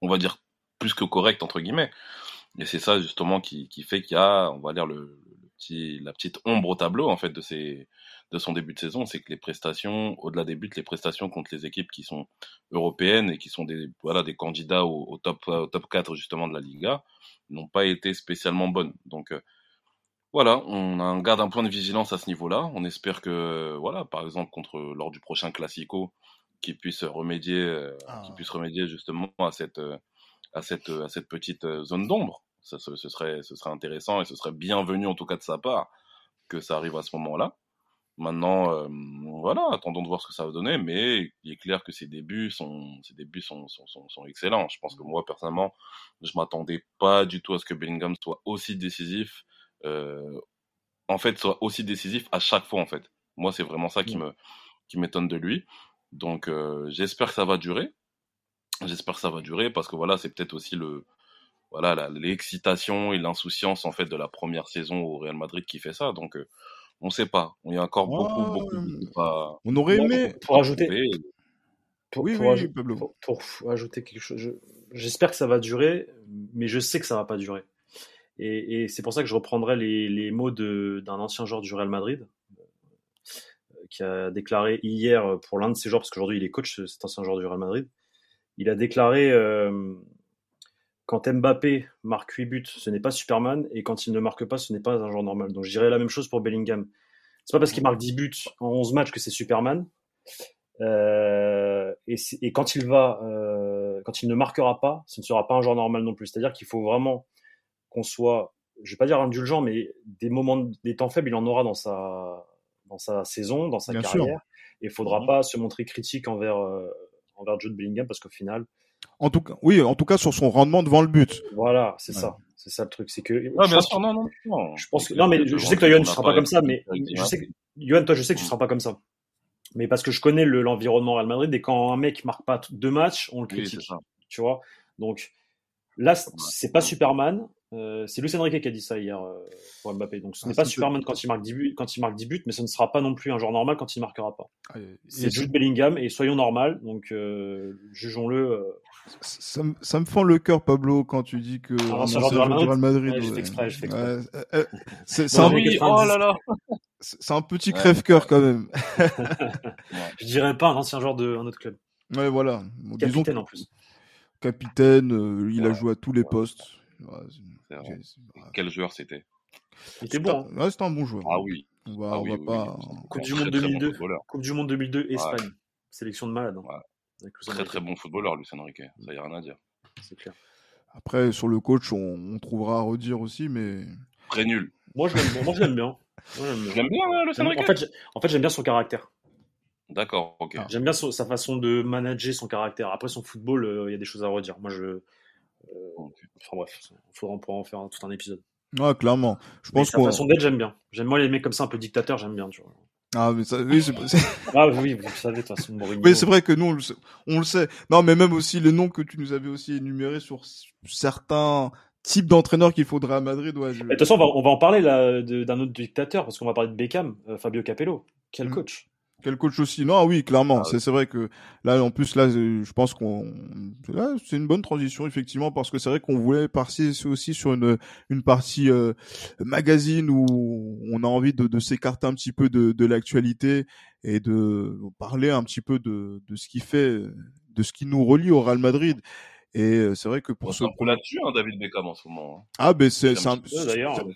On va dire plus que correct entre guillemets. Et c'est ça justement qui, fait qu'il y a, on va dire la petite ombre au tableau en fait de son début de saison, c'est que les prestations, au-delà des buts, les prestations contre les équipes qui sont européennes et qui sont des, candidats au, top, au top 4 justement de la Liga, n'ont pas été spécialement bonnes. Donc euh, voilà, on a- on garde un point de vigilance à ce niveau-là. On espère que, voilà, par exemple, contre lors du prochain Classico, qu'ils puissent remédier, euh, Ah. qu'ils puissent remédier justement à cette, euh, à cette, euh, à cette petite zone d'ombre. Ça, ce, ce serait, ce serait intéressant et ce serait bienvenu en tout cas de sa part que ça arrive à ce moment-là. Maintenant, euh, voilà, attendons de voir ce que ça va donner, mais il est clair que ses débuts sont, ses débuts sont, sont, sont, sont excellents. Je pense que moi, personnellement, je m'attendais pas du tout à ce que Bellingham soit aussi décisif en fait soit aussi décisif à chaque fois en fait. Moi c'est vraiment ça qui me qui m'étonne de lui. Donc euh, j'espère que ça va durer. J'espère que ça va durer parce que voilà, c'est peut-être aussi le voilà l'excitation et l'insouciance en fait de la première saison au Real Madrid qui fait ça. Donc euh, on sait pas. Il y a encore beaucoup Ouais. beaucoup à, On aurait aimé. Pour ajouter, pour, Oui, pour oui, pour- pour ajouter quelque chose, je- j'espère que ça va durer, mais je sais que ça va pas durer. Et, c'est pour ça que je reprendrai les, mots d'un ancien joueur du Real Madrid euh, qui a déclaré hier pour l'un de ses joueurs, parce qu'aujourd'hui il est coach, cet ancien joueur du Real Madrid. Il a déclaré euh, quand Mbappé marque 8 buts, ce n'est pas Superman, et quand il ne marque pas, ce n'est pas un joueur normal. Donc je dirais la même chose pour Bellingham. C'est pas parce qu'il marque 10 buts en 11 matchs que c'est Superman. Euh, et, quand il va, euh, quand il ne marquera pas, ce ne sera pas un joueur normal non plus. C'est-à-dire qu'il faut vraiment qu'on soit, je vais pas dire indulgent, mais des moments, des temps faibles, il en aura dans sa, dans sa saison, dans sa Bien sûr. carrière. Et il faudra Mhm. pas se montrer critique envers, euh, envers Jude Bellingham parce qu'au final, En tout cas, oui, en tout cas sur son rendement devant le but. Voilà, c'est Ouais. ça. C'est ça le truc. C'est que. Non, je pense sûr, non, non, non. Je pense que non, mais je, je sais que toi, Yohan, tu seras pas comme ça, mais je sais que Yohan, toi, je sais que tu seras pas comme ça. Mais parce que je connais le- l'environnement Real Madrid et quand un mec marque pas deux matchs, on le critique, tu vois. Donc là, c'est pas Superman. Euh, c'est Luis Enrique qui a dit ça hier euh, pour Mbappé. Donc ce Ah, n'est pas Superman quand il marque 10 buts, quand il marque 10 buts, mais ce ne sera pas non plus un joueur normal quand il marquera pas. Et C'est Jude Bellingham et soyons normal. Donc euh, jugeons-le. euh, ça, me- ça me fend le cœur, Pablo, quand tu dis que Ah, un c'est un ancien joueur de joueur du Real Madrid. Euh, euh, c'est un, les oui, 90. oh là là. c'est un petit Ouais. crève-cœur quand même. Je dirais pas un ancien joueur d'un autre club. Ouais, voilà. Bon, disons Capitaine que- en plus. capitaine, euh, il a joué à tous les postes. Ouais, Quel joueur c'était Il était c'est bon. hein. un- ouais, c'était un bon joueur. Ah oui. On va, Ah on oui, va oui, pas. oui. Coupe du Monde très bon 2002. footballeur. Coupe du Monde 2002, Ouais. Espagne. Sélection de malade. hein. Très Enrique, très bon footballeur, Luis Enrique. Ça y a rien à dire. C'est clair. Après, sur le coach, on, on trouvera à redire aussi, mais Très nul. Moi, je l'aime bien. Moi, je l'aime bien. Bien, hein, Enrique. En fait, j'ai- en fait, j'aime bien son caractère. D'accord, ok. Ah. J'aime bien son- sa façon de manager son caractère. Après, son football, euh, il y a des choses à redire. Moi, je. Euh. Enfin bref, on pourra en faire un- tout un épisode. ouais, clairement. Je Mais pense façon d'être, j'aime bien. J'aime moi les mecs comme ça, un peu dictateurs, j'aime bien. Tu vois. Ah, mais ça, oui, c'est Ah oui, vous le savez, de toute façon, Mourinho. oui, c'est vrai que nous, on le, sait, on le sait. Non, mais même aussi les noms que tu nous avais aussi énumérés sur certains types d'entraîneurs qu'il faudrait à Madrid. Ouais, je- De toute façon, on va, on va en parler là d'un autre dictateur, parce qu'on va parler de Beckham, euh, Fabio Capello. Quel Mm. coach Quel coach aussi? Non, oui, clairement. Ah, c'est c'est vrai que là, en plus, là, euh, je pense qu'on, là, c'est une bonne transition effectivement parce que c'est vrai qu'on voulait passer aussi sur une une partie euh, magazine où on a envie de, de s'écarter un petit peu de, de l'actualité et de parler un petit peu de de ce qui fait, de ce qui nous relie au Real Madrid. Et euh, c'est vrai que On pour se ce un peu là-dessus, hein, David Beckham, en ce moment. hein. ah ben c'est un un,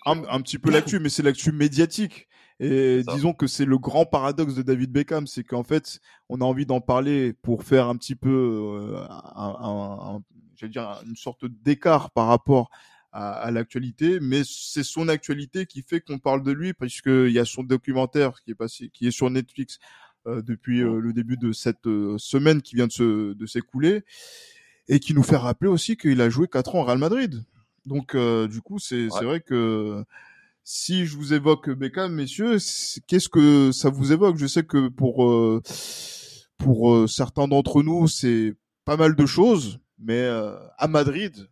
un, un petit peu l'actu, mais c'est l'actu médiatique. Et disons que c'est le grand paradoxe de David Beckham, c'est qu'en fait, on a envie d'en parler pour faire un petit peu, euh, un, un- un- j'allais dire une sorte d'écart par rapport à, à l'actualité, mais c'est son actualité qui fait qu'on parle de lui, puisque il y a son documentaire qui est passé, qui est sur Netflix euh, depuis euh, le début de cette euh, semaine qui vient de se de s'écouler et qui nous fait rappeler aussi qu'il a joué quatre ans au Real Madrid. Donc euh, du coup, c'est c'est vrai que si je vous évoque Beckham, messieurs, qu'est-ce que ça vous évoque? Je sais que pour euh, pour euh, certains d'entre nous, c'est pas mal de choses, mais euh, à Madrid,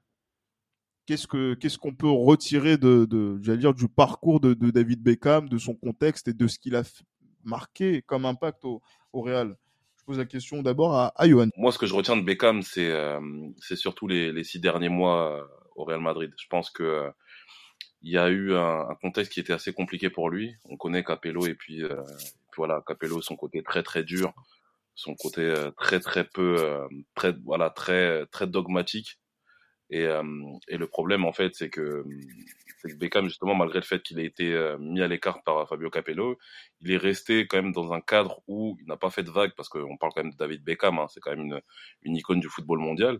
qu'est-ce que qu'est-ce qu'on peut retirer de, de j'allais dire du parcours de, David Beckham, de son contexte et de ce qu'il a marqué comme impact au, au Real? Je pose la question d'abord à, à Johan. Moi, ce que je retiens de Beckham, c'est c'est surtout les, les six derniers mois au Real Madrid. Je pense que il y a eu un, contexte qui était assez compliqué pour lui. On connaît Capello et puis, euh, voilà, Capello, son côté très très dur, son côté euh, très très peu, euh, très voilà, très très dogmatique. Et, euh, et le problème en fait, c'est que que Beckham justement, malgré le fait qu'il ait été euh, mis à l'écart par Fabio Capello, il est resté quand même dans un cadre où il n'a pas fait de vague parce qu'on parle quand même de David Beckham, hein, c'est quand même une, une icône du football mondial.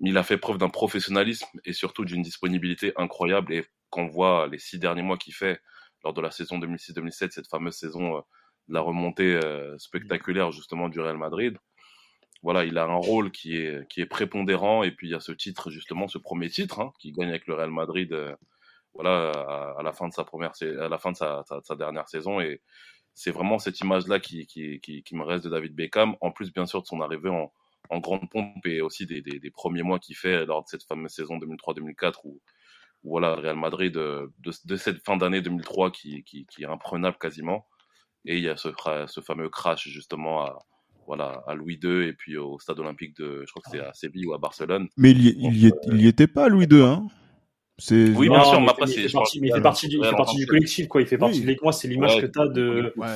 Il a fait preuve d'un professionnalisme et surtout d'une disponibilité incroyable. Et quand on voit les six derniers mois qu'il fait lors de la saison 2006-2007, cette fameuse saison euh, de la remontée euh, spectaculaire justement du Real Madrid, voilà, il a un rôle qui est qui est prépondérant. Et puis il y a ce titre justement, ce premier titre hein, qu'il gagne avec le Real Madrid. euh, voilà, à, la fin de sa première, à la fin de sa, dernière saison. Et c'est vraiment cette image-là qui, qui, qui, me reste de David Beckham. En plus, bien sûr, de son arrivée en, en grande pompe et aussi des, des, premiers mois qu'il fait lors de cette fameuse saison 2003-2004 où, où voilà, le Real Madrid euh, de, de cette fin d'année 2003 qui, qui, qui est imprenable quasiment. Et il y a ce, fameux crash justement à, voilà, à Louis II et puis au stade olympique de, je crois que c'est à Séville ou à Barcelone. Mais il y, il y, est- il y était pas Louis II, hein C'est Oui, Non, bien sûr, mais il après, fait- il partie, mais il fait partie du, il ouais, fait partie du l'ensemble. collectif, quoi. Il fait partie Oui. de moi, c'est l'image Ouais, que tu as de, Ouais.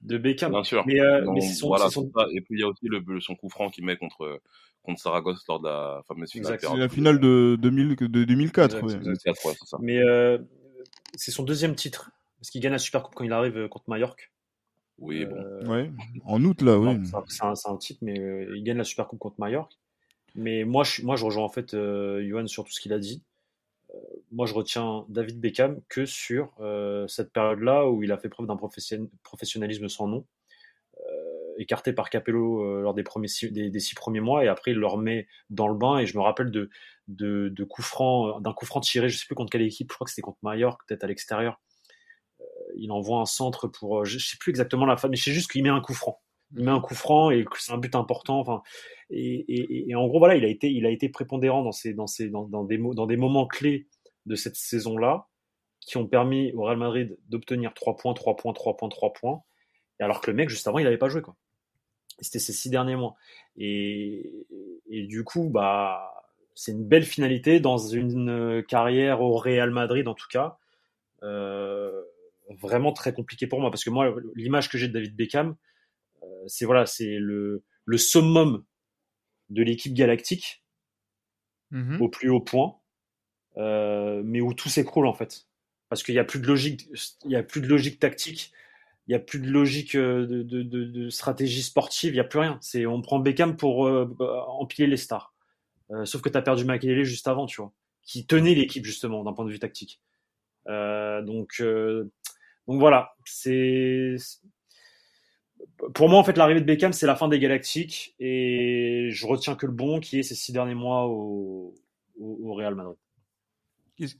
De Beckham. Bien sûr. Mais, euh, Donc, mais c'est son, voilà, c'est son- c'est ça. Et puis il y a aussi le, son coup franc qu'il met contre contre Saragosse lors de la fameuse finale. Exact. C'est perdue. la finale de, 2000, de 2004. Exact, ouais. exact. 2004, ouais, c'est ça. mais euh, c'est son deuxième titre. Parce qu'il gagne la Super Coupe quand il arrive euh, contre Majorque. Oui, bon. Euh, Ouais. En août, là, oui. c'est un- titre, mais euh, il gagne la Super Coupe contre Majorque. Mais moi, je, moi, je rejoins en fait euh, Johan sur tout ce qu'il a dit. Euh, moi, je retiens David Beckham que sur euh, cette période-là où il a fait preuve d'un profession- professionnalisme sans nom. Euh, écarté par Capello lors des, six, premiers mois et après il le remet dans le bain et je me rappelle de, coup franc, d'un coup franc tiré, je sais plus contre quelle équipe, je crois que c'était contre Mallorca, peut-être à l'extérieur. il envoie un centre pour, je sais plus exactement la fin, mais je sais juste qu'il met un coup franc. Il met un coup franc et c'est un but important. Enfin, et, et, en gros voilà, il a été, il a été prépondérant dans ces, dans ces, dans, dans des, dans des moments clés de cette saison-là qui ont permis au Real Madrid d'obtenir 3 points, 3 points, 3 points, 3 points. Et alors que le mec, juste avant, il n'avait pas joué. quoi. C'était ces six derniers mois. Et, et du coup, bah, c'est une belle finalité dans une carrière au Real Madrid, en tout cas. Euh, vraiment très compliqué pour moi. Parce que moi, l'image que j'ai de David Beckham, c'est voilà, c'est le, le summum de l'équipe galactique Mhm. au plus haut point, euh, mais où tout s'écroule en fait. Parce qu'il n'y a plus de logique, il y a plus de logique tactique, il n'y a plus de logique euh, de, de, de, de stratégie sportive, il n'y a plus rien. C'est on prend Beckham pour euh, empiler les stars. Euh, sauf que tu as perdu Makelele juste avant, tu vois, qui tenait l'équipe justement d'un point de vue tactique. Euh, donc, euh, donc voilà, c'est pour moi en fait l'arrivée de Beckham c'est la fin des Galactiques et je retiens que le bon qui est ces six derniers mois au, au, au Real Madrid.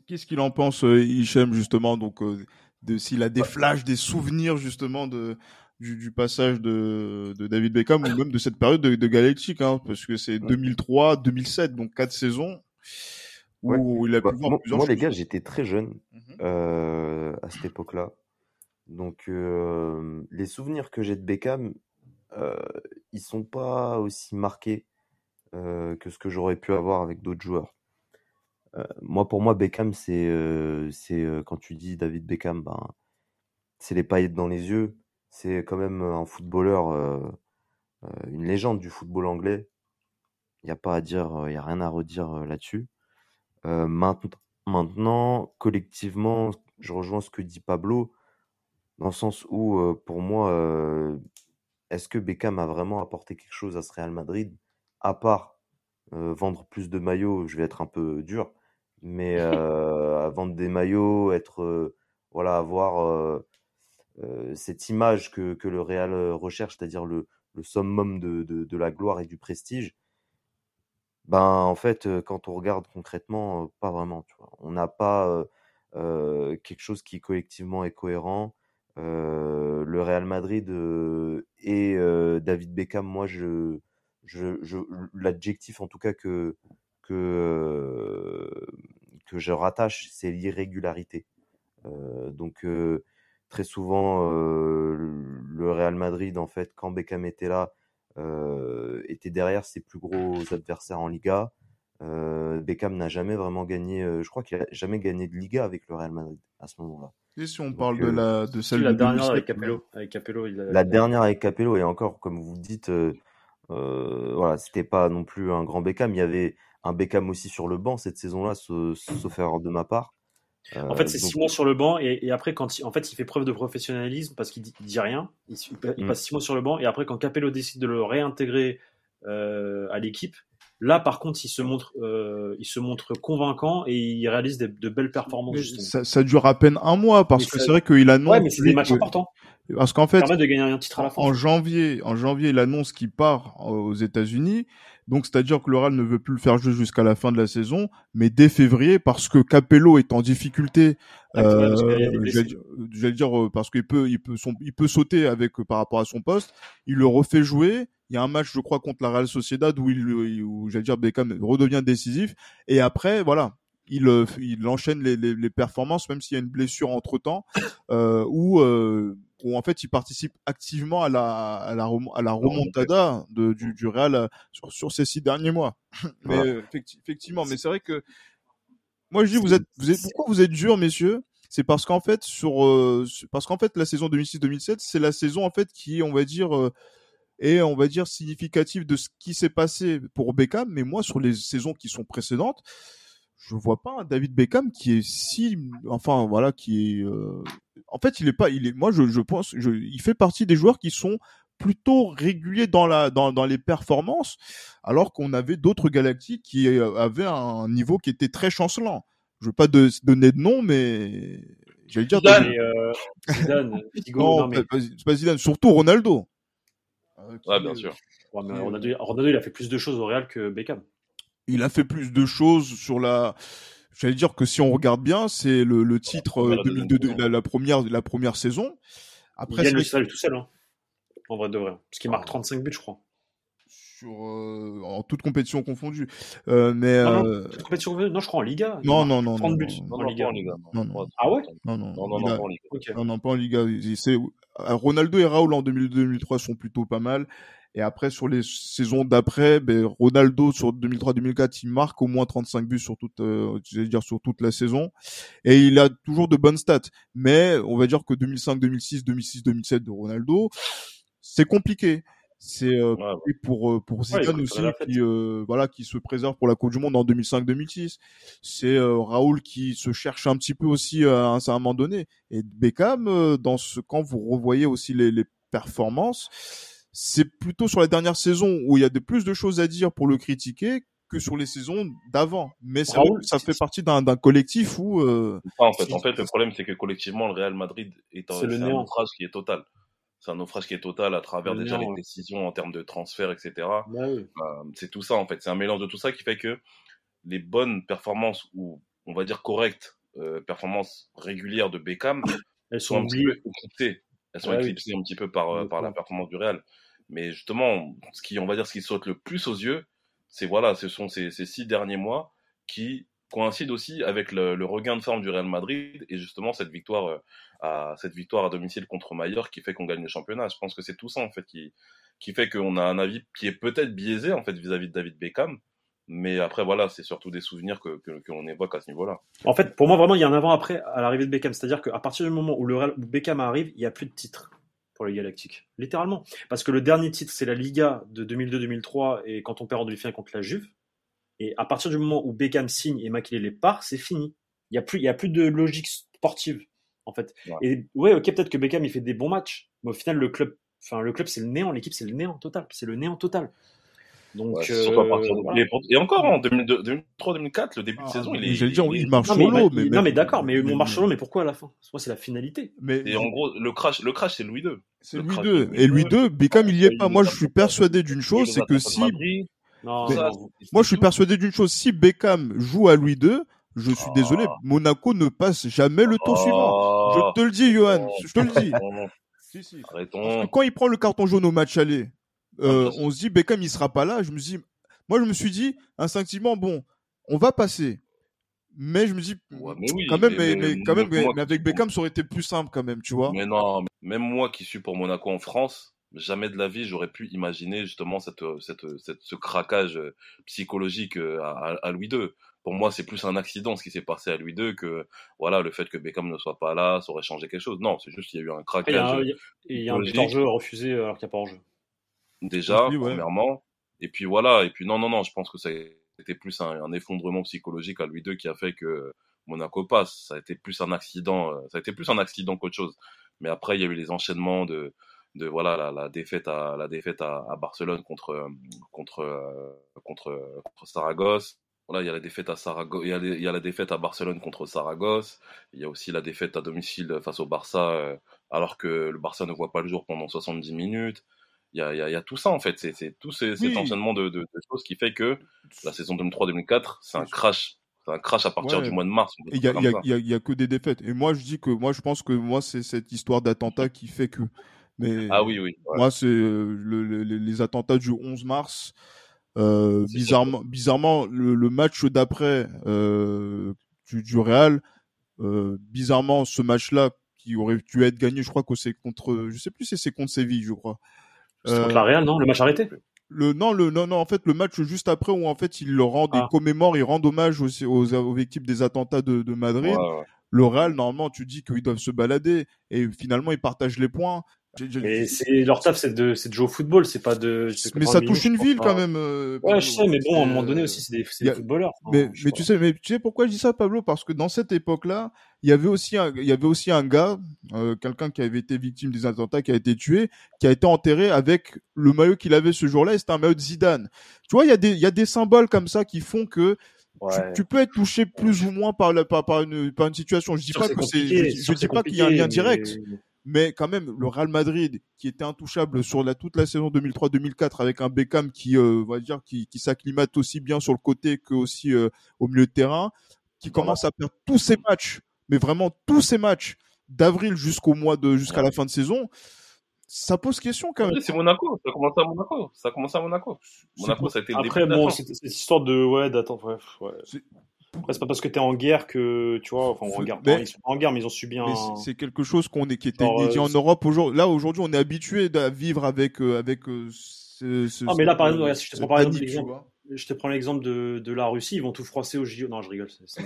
Qu'est-ce qu'il en pense, euh, Hichem, justement, donc, euh, de s'il a des flashs, des souvenirs, justement, de, du, du passage de, de David Beckham, ou même de cette période de, de Galactique, hein, parce que c'est 2003, 2007, donc quatre saisons, où il a pu Bah, voir moi, plusieurs moi, les gars, j'étais très jeune Mhm. euh, à cette époque-là. Donc, les souvenirs que j'ai de Beckham, euh, ils sont pas aussi marqués que ce que j'aurais pu avoir avec d'autres joueurs. Moi, pour moi, Beckham, c'est quand tu dis David Beckham, ben, c'est les paillettes dans les yeux. C'est quand même un footballeur, une légende du football anglais. Il n'y a pas à dire, il y a rien à redire là-dessus. Maintenant, collectivement, je rejoins ce que dit Pablo, dans le sens où, euh, pour moi, euh, est-ce que Beckham a vraiment apporté quelque chose à ce Real Madrid, à part euh, vendre plus de maillots, je vais être un peu dur, mais à vendre des maillots, être, voilà, avoir cette image que, que le Real recherche, c'est-à-dire le, le summum de, de, de la gloire et du prestige. Ben, en fait, quand on regarde concrètement, pas vraiment, tu vois. On n'a pas quelque chose qui collectivement est cohérent. Euh, le Real Madrid euh, et euh, David Beckham, moi, je, je, je, l'adjectif en tout cas que, que, que je rattache, c'est l'irrégularité. Donc, très souvent, le Real Madrid, en fait, quand Beckham était là, était derrière ses plus gros adversaires en Liga. Beckham n'a jamais vraiment gagné, je crois qu'il a jamais gagné de Liga avec le Real Madrid à ce moment-là. Et si on Donc, parle de euh, la, de celle la de dernière 2007, avec Capello, avec Capello, il a- La dernière avec Capello et encore, comme vous dites, euh, euh, voilà, c'était pas non plus un grand Beckham. Il y avait un Beckham aussi sur le banc cette saison-là, sauf, erreur de ma part. Euh, En fait, c'est donc- six mois sur le banc et, et après, quand il, en fait, il fait preuve de professionnalisme parce qu'il dit, dit rien. Il, il Mm. passe six mois sur le banc et après, quand Capello décide de le réintégrer euh, à l'équipe, là, par contre, il se montre, euh, il se montre convaincant et il réalise des- de belles performances. ça, ça dure à peine un mois, parce Mais que ça- c'est vrai qu'il annonce. Ouais, mais c'est des matchs que- importants. Parce qu'en fait, de gagner un titre à la fin. en janvier, en janvier, il annonce qu'il part aux États-Unis. Donc, c'est-à-dire que le Real ne veut plus le faire jouer jusqu'à la fin de la saison, mais dès février, parce que Capello est en difficulté, euh, j'allais dire- euh, parce qu'il peut, il peut, son, il peut sauter avec par rapport à son poste. Il le refait jouer. Il y a un match, je crois, contre la Real Sociedad où il, où j'allais dire Beckham redevient décisif. Et après, voilà, il, euh, il enchaîne les, les, les performances, même s'il y a une blessure entre temps, euh, où, euh, où en fait il participe activement à la, à la, à la remontada de, du, du Real euh, sur, sur ces six derniers mois. mais euh, effecti- effectivement, mais c'est vrai que moi je dis vous êtes, vous êtes pourquoi vous êtes dur, messieurs? C'est parce qu'en fait sur, euh, parce qu'en fait la saison 2006-2007 c'est la saison en fait qui on va dire euh, est on va dire significative de ce qui s'est passé pour Beckham. Mais moi sur les saisons qui sont précédentes je vois pas un David Beckham qui est si, enfin voilà, qui est, euh, en fait, il est pas, il est, moi je, je pense, je, il fait partie des joueurs qui sont plutôt réguliers dans la, dans, dans les performances, alors qu'on avait d'autres galactiques qui euh, avaient un niveau qui était très chancelant. Je veux pas de, donner de nom, mais j'allais dire. Zidane. de- Et, euh, Zidane, Figo, non, non, mais pas, pas- pas Zidane, surtout Ronaldo. Euh, qui Ouais, bien sûr. Ouais, mais Ronaldo, Ronaldo, il a fait plus de choses au Real que Beckham. il a fait plus de choses sur la. J'allais dire que si on regarde bien, c'est le, le titre Ouais, euh, la 2002, deuxième la, la première, la première saison. Après, il gagne le stage tout seul, hein. en vrai de vrai. Parce qu'il marque Ah. 35 buts, je crois. sur euh, en toute compétition confondue. Euh, mais Non, euh, compétition Non, je crois en Liga. non, non, non, 30 non, buts non, Non, en non, Liga. Ah ouais non, non, Non, pas en Liga. Ok. Non, non, pas en Liga. Euh, Ronaldo et Raoul en 2002-2003 sont plutôt pas mal. Et après, sur les saisons d'après, ben, Ronaldo sur 2003-2004, il marque au moins 35 buts sur toute, euh, dire sur toute la saison. Et il a toujours de bonnes stats. Mais on va dire que 2005-2006, 2006-2007 de Ronaldo, c'est compliqué. C'est euh, Ouais, pour euh, pour Zidane aussi qui euh, voilà qui se préserve pour la Coupe du Monde en 2005-2006. C'est euh, Raoul qui se cherche un petit peu aussi euh, à un certain moment donné. Et Beckham euh, dans ce quand vous revoyez aussi les, les performances, c'est plutôt sur la dernière saison où il y a de plus de choses à dire pour le critiquer que sur les saisons d'avant. Mais vrai Raoul, ça fait partie d'un d'un collectif où euh, en fait, en fait, le problème, c'est que collectivement, le Real Madrid est un, C'est le c'est un néant. naufrage qui est total. C'est un naufrage qui est total à travers déjà les ouais. décisions en termes de transfert, etc. Bah. Euh, c'est tout ça, en fait. C'est un mélange de tout ça qui fait que les bonnes performances, ou on va dire correctes, euh, performances régulières de Beckham, Elles sont sont un petit peu éclipsées. Elles sont Ah oui. éclipsées un petit peu par, euh, par la performance du Real. Mais justement, ce qui, on va dire, ce qui saute le plus aux yeux, c'est voilà, ce sont ces, ces six derniers mois qui coïncident aussi avec le, regain de forme du Real Madrid et justement cette victoire euh, à cette victoire à domicile contre Mallorca qui fait qu'on gagne le championnat. Je pense que c'est tout ça en fait qui qui fait qu'on a un avis qui est peut-être biaisé en fait vis-à-vis de David Beckham. Mais après voilà, c'est surtout des souvenirs que évoque à ce niveau-là. En fait, pour moi, vraiment, il y a un avant-après à l'arrivée de Beckham. C'est-à-dire qu'à partir du moment où, le Real- Beckham arrive, il n'y a plus de titre pour les Galactiques. Littéralement. Parce que le dernier titre, c'est la Liga de 2002-2003 et quand on perd en demi-finale contre la Juve. Et à partir du moment où Beckham signe et Makelele part, c'est fini. Il n'y a, plus- il y a plus de logique sportive, en fait. Ouais. Et ouais, ok, peut-être que Beckham, il fait des bons matchs. Mais au final, le club, enfin, le club, c'est le néant. L'équipe, c'est le néant total. C'est le néant total. Donc, Ouais, de- euh, voilà. et, encore en 2003-2004, le début de Ah, saison, il est. j'allais dire, oui, il marche solo, il- mais non, mais d'accord, mais mon mais- marche solo, mais pourquoi à la fin? Moi, c'est la finalité. mais Et en gros, le crash, le crash, c'est Louis II. c'est Louis II. de Et Louis II, II, Beckham, il y est pas. Moi, je suis persuadé d'une chose, c'est que si Non, Mais- ça, non. c'est- Moi, je suis persuadé d'une chose. Si Beckham joue à Louis II, je suis Ah. désolé, Monaco ne passe jamais le tour suivant. Je Ah, te le dis, Johan. Je te le dis. Si, si. Quand il prend le carton jaune au match aller, euh, Ah, on se dit Beckham il sera pas là. Je me dis, moi je me suis dit instinctivement bon, on va passer. Mais je me dis Ouais, mais oui, quand même, mais- mais, mais- mais quand même, mais mais, moi- mais avec Beckham ça aurait été plus simple quand même, tu vois. Mais non, même moi qui suis pour Monaco en France, jamais de la vie j'aurais pu imaginer justement cette, cette, cette- ce craquage euh, psychologique euh, à, à- à Louis II. Pour moi, c'est plus un accident ce qui s'est passé à Louis II que voilà le fait que Beckham ne soit pas là, ça aurait changé quelque chose. Non, c'est juste qu'il y a eu un Après, il y a craquage un, il y a- il y a un but logique. hors jeu refusé alors qu'il n'y a pas hors jeu. déjà, ouais. premièrement. Et puis voilà, et puis non, non, non, je pense que c'était plus un, un effondrement psychologique à Louis II qui a fait que Monaco passe. Ça a été plus un accident, euh, ça a été plus un accident qu'autre chose. Mais après, il y a eu les enchaînements de, de voilà, la, la défaite à, la défaite à, à Barcelone contre, euh, contre, euh, contre, contre Saragosse. Voilà, il y a la défaite à Saragosse, il y a, les- il y a la défaite à Barcelone contre Saragosse. Il y a aussi la défaite à domicile face au Barça, euh, alors que le Barça ne voit pas le jour pendant 70 minutes il y a, il y, a, il y a tout ça en fait, c'est c'est tout ces, cet enchaînement de, de, de choses qui fait que la saison 2003-2004, c'est un crash, c'est un crash à partir Ouais. du mois de mars. il y y a que des défaites. Et moi je dis que moi je pense que moi c'est cette histoire d'attentat qui fait que. Mais Ah oui, oui. ouais. Moi, c'est euh, le- le- le- les attentats du 11 mars. Euh, C'est bizarrement, bizarrement, le, le match d'après euh, du, du Real, euh, bizarrement, ce match-là qui aurait dû être gagné, je crois que c'est contre, je sais plus si c'est contre Séville, je crois. C'est contre la Real, non Le match arrêté? le non, le non, non, en fait, le match juste après où en fait ils le rendent, Ah. ils commémorent, ils rendent hommage aux, aux, aux victimes des attentats de, de Madrid. Ouais, ouais. Le Real, normalement, tu dis qu'ils doivent se balader et finalement ils partagent les points. Mais c'est leur taf, c'est de, jouer au football, c'est pas de. mais ça touche une ville quand même. euh, Ouais, je sais, mais bon, à un moment donné aussi, c'est des, a- footballeurs. Mais, tu sais, mais tu sais pourquoi je dis ça, Pablo? Parce que dans cette époque-là, il y avait aussi un, il y avait aussi un gars, euh, quelqu'un qui avait été victime des attentats, qui a été tué, qui a été enterré avec le maillot qu'il avait ce jour-là, et c'était un maillot de Zidane. Tu vois, il y a des, il y a des symboles comme ça qui font que tu, Ouais. tu peux être touché plus ou moins par la, par, par une, par une situation. Je dis pas que c'est, je, dis pas qu'il y a un lien direct, mais- quand même le Real Madrid qui était intouchable sur la toute la saison 2003-2004 avec un Beckham qui euh, on va dire qui, qui s'acclimate aussi bien sur le côté que aussi euh, au milieu de terrain, qui commence à perdre tous ses matchs, mais vraiment tous ses matchs d'avril jusqu'au mois de jusqu'à la fin de saison. Ça pose question quand même. C'est Monaco, ça commence à Monaco. Ça commence à Monaco. Monaco, ça a été le Après, bon, cette histoire de. Ouais, d'attendre. Ouais, Après, c'est pas parce que t'es en guerre que. Tu vois, enfin, en Faut- guerre. mais- non, ils sont pas en guerre, mais ils ont subi un. c'est- quelque chose qu'on est qui était Alors, inédit euh, en Europe aujourd'hui. Là aujourd'hui, on est habitué à vivre avec euh, avec euh, ce, ce- Ah, mais là, par exemple, je te prends par exemple l'exemple-. Je te prends l'exemple de, de la Russie, ils vont tout froisser au JO. Non, je rigole. c'est-.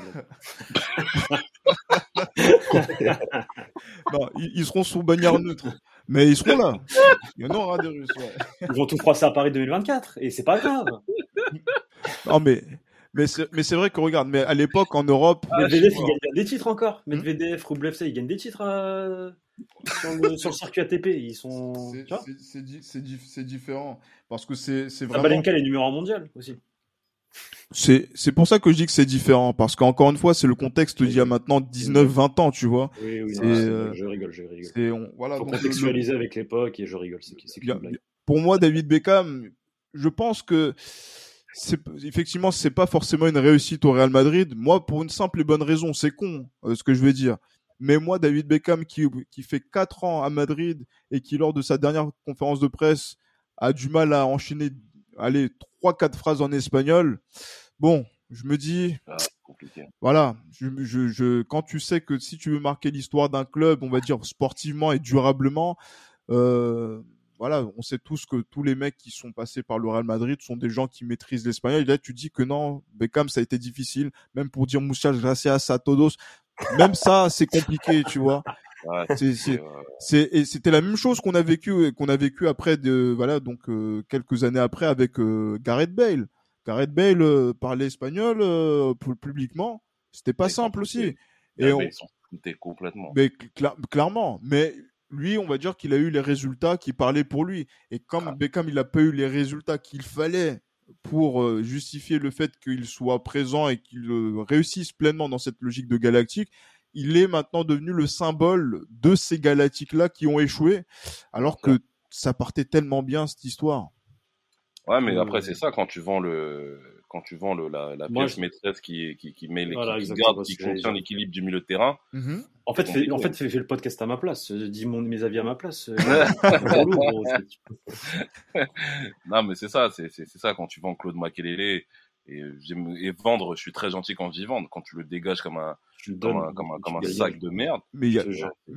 Non, ils, ils seront sous bannière neutre, mais ils seront là. Il y en aura des Russes. ouais. Ils vont tout froisser à Paris 2024, et c'est pas grave. Non mais mais c'est mais c'est vrai que regarde, mais à l'époque en Europe, Ah, Medvedev, il gagne des titres encore. Hmm. Medvedev, Rublev, ça, ils gagnent des titres euh, sur, le, sur le circuit ATP. Ils sont. c'est di- différent parce que c'est c'est vraiment Sabalenka, est numéro 1 mondial aussi. c'est c'est pour ça que je dis que c'est différent parce qu'encore une fois, c'est le contexte d'il y a maintenant 19 20 ans, tu vois. Oui, oui, non, euh, je rigole, je rigole. On- voilà Faut donc le- le- contextualiser avec l'époque et je rigole. A- pour moi, David Beckham, je pense que effectivement c'est pas forcément une réussite au Real Madrid. Moi, pour une simple et bonne raison, c'est con euh, ce que je veux dire. Mais moi, David Beckham qui qui fait quatre ans à Madrid et qui lors de sa dernière conférence de presse a du mal à enchaîner, allez trois quatre phrases en espagnol. Bon, je me dis Ah, voilà, je, je, je, quand tu sais que si tu veux marquer l'histoire d'un club, on va dire sportivement et durablement, euh, voilà, on sait tous que tous les mecs qui sont passés par le Real Madrid sont des gens qui maîtrisent l'espagnol. Et là, tu dis que non, Beckham, ça a été difficile, même pour dire muchas gracias a todos. Même ça, c'est compliqué, tu vois. Ouais, C'est, et c'était la même chose qu'on a vécu, qu'on a vécu après de, voilà, donc euh, quelques années après avec euh, Gareth Bale. Gareth Bale euh, parlait espagnol euh, pu- publiquement, c'était pas simple aussi. Et ouais, on, mais ils sont foutés complètement. mais cla- clairement, mais lui, on va dire qu'il a eu les résultats qui parlaient pour lui. Et comme Ah. Beckham, il a pas eu les résultats qu'il fallait pour euh, justifier le fait qu'il soit présent et qu'il euh, réussisse pleinement dans cette logique de galactique, il est maintenant devenu le symbole de ces galactiques-là qui ont échoué, alors que ça partait tellement bien cette histoire. Ouais, mais Euh, après, c'est ça, quand tu vends le, quand tu vends le, la, la Moi, pièce maîtresse qui, qui, qui met les, Voilà, qui, garde, qui contient l'équilibre du milieu de terrain. En fait, fais, en fait, fais, fais le podcast à ma place. Euh, Dis mon, mes avis à ma place. Euh, Non, mais c'est ça, c'est, c'est, c'est ça, quand tu vends Claude Makelele, et, vendre, je suis très gentil quand je dis vendre, quand tu le dégages comme un, comme un, comme un, tu comme un gagnes. sac de merde. Mais, y a-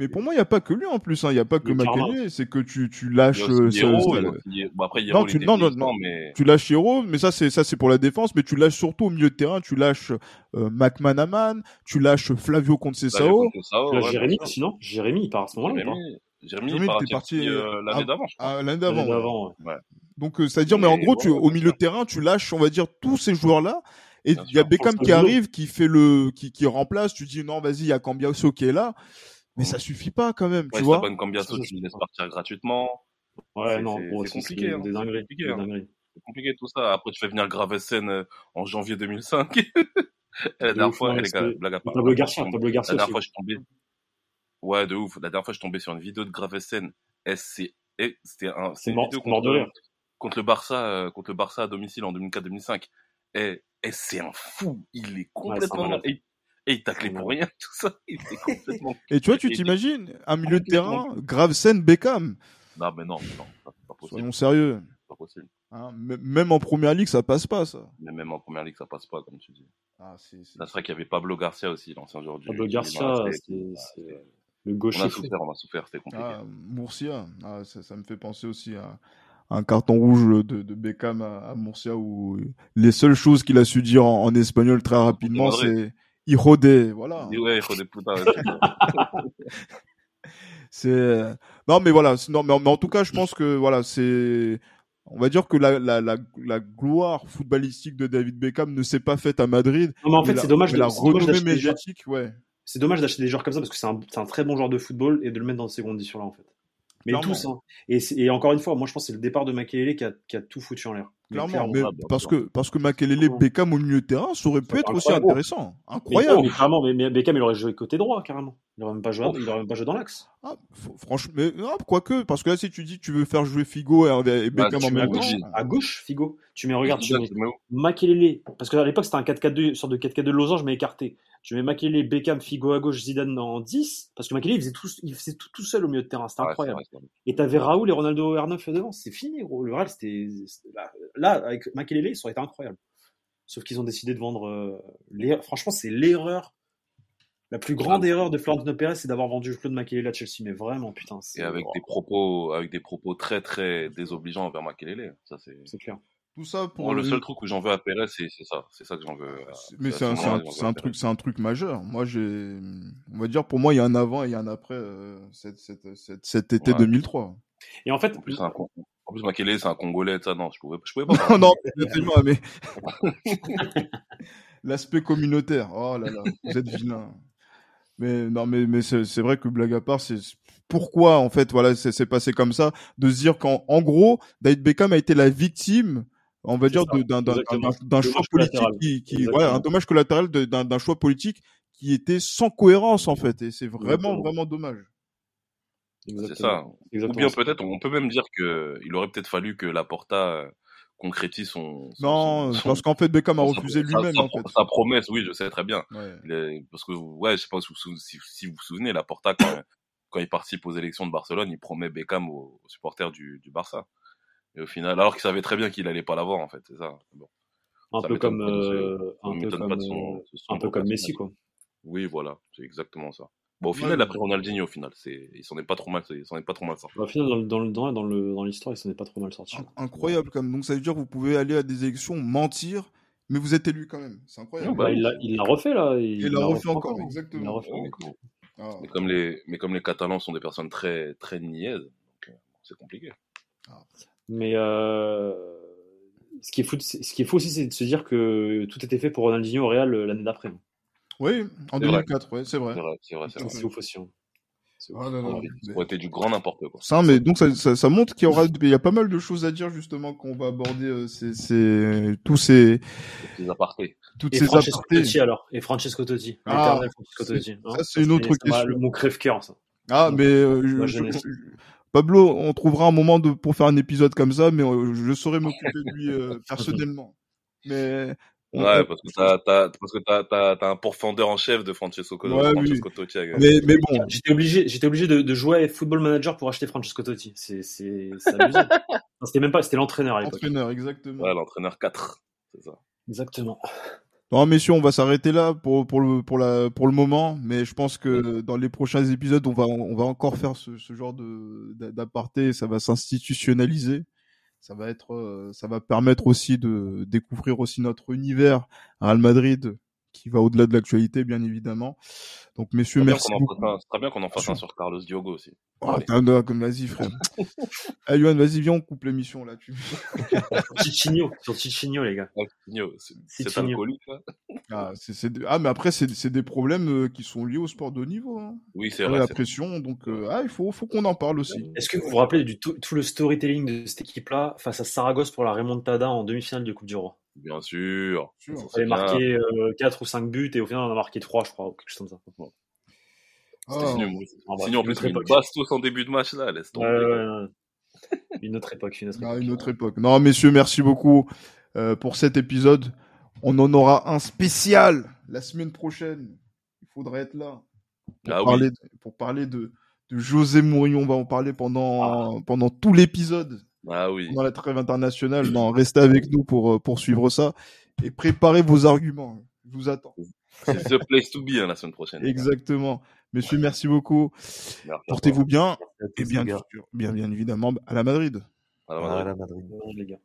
pour moi, il n'y a pas que lui en plus. hein. Il n'y a pas que Le karma. Makelele. C'est que tu, lâches. euh, il bon, après, Non, tu- non, non, mais tu lâches Hero, mais ça c'est ça c'est pour la défense, mais tu lâches surtout au milieu de terrain, tu lâches euh, McManaman, tu lâches Flavio ouais, Jérémy, sinon Jérémy, il part à ce moment-là. Jérémy, Jérémy, il part parti, Chelsea, euh, l'année d'avant, L'année d'avant. Donc euh, c'est-à-dire, mais en gros, tu, au milieu de terrain, tu lâches, on va dire, tous ces joueurs-là. Et il y a. Beckham qui arrive, qui fait le, qui, qui remplace. Tu dis non, vas-y, il y a Cambiasso qui est là, mais ça suffit pas quand même, Ouais, tu vois. Saban Cambiasso, tu le laisses partir gratuitement. Ouais, C'est- non, c'est- compliqué, Des hein. dingueries. compliqué, Des hein. C'est compliqué tout ça. Après, tu fais venir Gravesen euh, en janvier 2005. la De dernière ouf, fois, ouais, les gars, c'est- blague à part. Pablo Garcia, Pablo Garcia la dernière fois, je suis tombé. Ouais, de ouf. La dernière fois, je suis tombé sur une vidéo de Gravesen. C'est, et c'était un, c'est C'est une mort, vidéo c'est mort de contre, rire. Contre le Barça, euh, contre le Barça à domicile en 2004-2005. Et, et c'est un fou. Il est complètement, et, et il taclait pour rien, tout ça. Il était complètement. Et tu vois, tu t'imagines un milieu de Complètement. terrain, Gravesen, Beckham. Non, mais non, non, c'est pas possible. Soyons sérieux. c'est pas possible. Hein, même en première ligue, ça passe pas, ça. Mais même en première ligue, ça passe pas, comme tu dis. Ah, c'est, vrai qu'il y avait Pablo Garcia aussi, l'ancien joueur du. Pablo Garcia, c'est c'est le On gaucher a fou. souffert, on a souffert, c'était compliqué. Ah, Murcia, ah, ça, ça me fait penser aussi à un carton rouge de, de Beckham à, à Murcia où les seules choses qu'il a su dire en, en espagnol très rapidement, c'est Hirode, voilà. Ouais, C'est non mais voilà, non mais, en- mais en tout cas, je pense que voilà, c'est on va dire que la, la, la, la gloire footballistique de David Beckham ne s'est pas faite à Madrid. Non, mais en fait, c'est dommage de la renommée médiatique, ouais. c'est dommage d'acheter des joueurs comme ça parce que c'est un, c'est un très bon joueur de football et de le mettre dans ces conditions-là, en fait. Mais Clairement. tous. Hein. Et, encore une fois, moi je pense que c'est le départ de Makelele qui a, qui a tout foutu en l'air. Clairement, clairement. mais ah, bien parce que parce que Makelele. Beckham au milieu de terrain, ça aurait pu être aussi incroyable. intéressant, Mais, incroyable. mais clairement, mais, mais Beckham il aurait joué côté droit carrément. Il aurait même pas joué, il aurait même pas joué dans l'axe. Ah, franchement, mais ah, quoique, parce que là, si tu dis que tu veux faire jouer Figo et, et Bah, Beckham en même à temps, gauche, À gauche, Figo. Tu mets, regarde, tu mets Makelele, parce qu'à l'époque c'était un 4-4-2, une sorte de 4-4-2 de losange, mais écarté. Tu mets Makelele, Beckham, Figo à gauche, Zidane en 10, parce que Makelele il faisait tout, il faisait tout, tout seul au milieu de terrain, c'était Ouais, incroyable. vrai. Et t'avais Raoul et Ronaldo R9 devant, c'est fini, gros. Le Real, c'était. Là, là, avec Makelele, ça aurait été incroyable. Sauf qu'ils ont décidé de vendre. euh, Franchement, c'est l'erreur. La plus grande erreur de Florentino Pérez, c'est d'avoir vendu Claude Makelele à Chelsea. Mais vraiment, putain. c'est- Et avec oh, des propos, avec des propos très très désobligeants envers Makelele. Ça c'est. C'est clair. Tout ça pour Moi, le seul truc où j'en veux à Perez, c'est c'est ça. C'est ça que j'en veux. à- Mais c'est ce un, un- un truc, c'est un truc majeur. Moi, j'ai, on va dire, pour moi, il y a un avant et il y a un après euh, cet, cet- cet- cet été Ouais. 2003. Et en fait, En plus, un en plus c'est un Congolais, ça. Non, je pouvais, je pouvais pas. Non, non, excusez-moi, mais l'aspect communautaire. Oh là là, vous êtes vilain. Mais non, mais mais c'est c'est vrai que blague à part, c'est pourquoi en fait, voilà, c'est c'est passé comme ça, de se dire qu'en en gros, David Beckham a été la victime, on va dire, d'un choix politique qui, qui ouais, un dommage collatéral de- d'un choix politique qui était sans cohérence en fait, et c'est vraiment Exactement. vraiment dommage. C'est ça. Ou Exactement bien ça. peut-être, on peut même dire que il aurait peut-être fallu que Laporta euh, concrétise son. son- Non, son- parce qu'en fait Beckham a refusé lui-même sa- en fait. Sa promesse, oui, je sais très bien. Ouais. Il est- parce que ouais, je sais pas si vous, sou- si, si vous vous souvenez, Laporta quand, quand il participe aux élections de Barcelone, il promet Beckham aux, aux supporters du, du Barça. Et au final, alors qu'il savait très bien qu'il allait pas l'avoir en fait, c'est ça. Bon. Un Ça peu comme, euh, un peu comme, pas de son- de son un peu comme vocation. Messi, quoi. Oui, voilà, c'est exactement ça. Bon, au Ouais. final, il a pris Ronaldinho au final. C'est, il s'en est pas trop mal, il s'en est pas trop mal sorti. Au final, dans, le- dans, le- dans, dans le- dans l'histoire, il s'en est pas trop mal sorti. In- Incroyable même. Donc ça veut dire que vous pouvez aller à des élections, mentir, mais vous êtes élu quand même. C'est incroyable. Bah il l'a il l'a refait, là. Il l'a refait encore, Il l'a exactement. refait Ouais, encore. Ah. Mais comme les, mais comme les Catalans sont des personnes très, très niaises, donc, euh, c'est compliqué. Mais euh, ce qui est fou, ce qui est fou aussi, c'est de se dire que tout était fait pour Ronaldinho au Real euh, l'année d'après. Oui, en C'est vrai. 2004, ouais, c'est vrai. C'est vrai, c'est vrai, c'est vrai. C'est ouf aussi. hein. Ah. Ouais, Mais- été du grand n'importe quoi. Ça, mais donc ça, ça, ça montre qu'il y aura, il y a pas mal de choses à dire justement qu'on va aborder euh, ces, ces, tous ces, Les apartés. toutes Et ces Francesco apartés. Totti alors Et Francesco Totti. Ah, Francesco c'est- Totti. hein. ça, c'est une autre question. Le mot crève-cœur, ça. Ah, mais euh, je- je- Pablo, on trouvera un moment de, pour faire un épisode comme ça, mais euh, je saurais m'occuper de lui euh, personnellement. Mais on- Ouais, on- parce que t'as, t'as, parce que t'as, t'as, t'as un pourfendeur en chef de Francesco, Ouais, Francesco Totti. avec- mais, mais bon, J'étais obligé, j'étais obligé de, de jouer à Football Manager pour acheter Francesco Totti. C'est, c'est, c'est amusant. Non, c'était même pas, c'était l'entraîneur à l'époque. entraîneur, exactement. Ouais, l'entraîneur 4. C'est ça. Exactement. Non, messieurs, on va s'arrêter là pour, pour, le, pour, la, pour le moment, mais je pense que dans les prochains épisodes, on va, on va encore faire ce, ce genre d'aparté, ça va s'institutionnaliser. Ça va être, euh, ça va permettre aussi de découvrir aussi notre univers à Real Madrid, qui va au-delà de l'actualité, bien évidemment. Donc, messieurs, merci c'est très bien qu'on en fasse un sur Carlos Diogo aussi. Oh, un doigt comme vas-y, frère. Eh, Yohan, vas-y, viens, on coupe l'émission, là. Tu... Tichinho, sur Tichinho, les gars. Ah, c'est, alcoolique, là. Ah, c'est, ah, mais après, c'est, des problèmes euh, qui sont liés au sport de haut niveau. Hein. Oui, c'est vrai. la pression, donc, euh, ah, il faut, faut qu'on en parle aussi. Est-ce que vous vous rappelez du tout, tout le storytelling de cette équipe-là face à Saragosse pour la remontada en demi-finale de Coupe du Roi? Bien sûr. On avait marqué euh, 4 ou 5 buts et au final on en a marqué 3, je crois, ou quelque chose comme ça. Ouais, Ah, Sinon, En sinon, plus, une bastos en début de match, là, laisse tomber. Une autre époque, une autre Ah, époque. une autre époque. Non, messieurs, merci beaucoup euh, pour cet épisode. On en aura un spécial la semaine prochaine. Il faudra être là pour Ah oui. parler, de, pour parler de, de José Mourinho. On va en parler pendant, pendant tout l'épisode, Ah oui. pendant la trêve internationale. Non, restez avec nous pour, euh, pour suivre ça et préparez vos arguments. Je vous attends. C'est the place to be, hein, la semaine prochaine. Exactement. Messieurs, merci beaucoup. Portez-vous bien et bien, bien, bien évidemment à la Madrid. À la À Madrid. la Madrid. Ouais, les gars.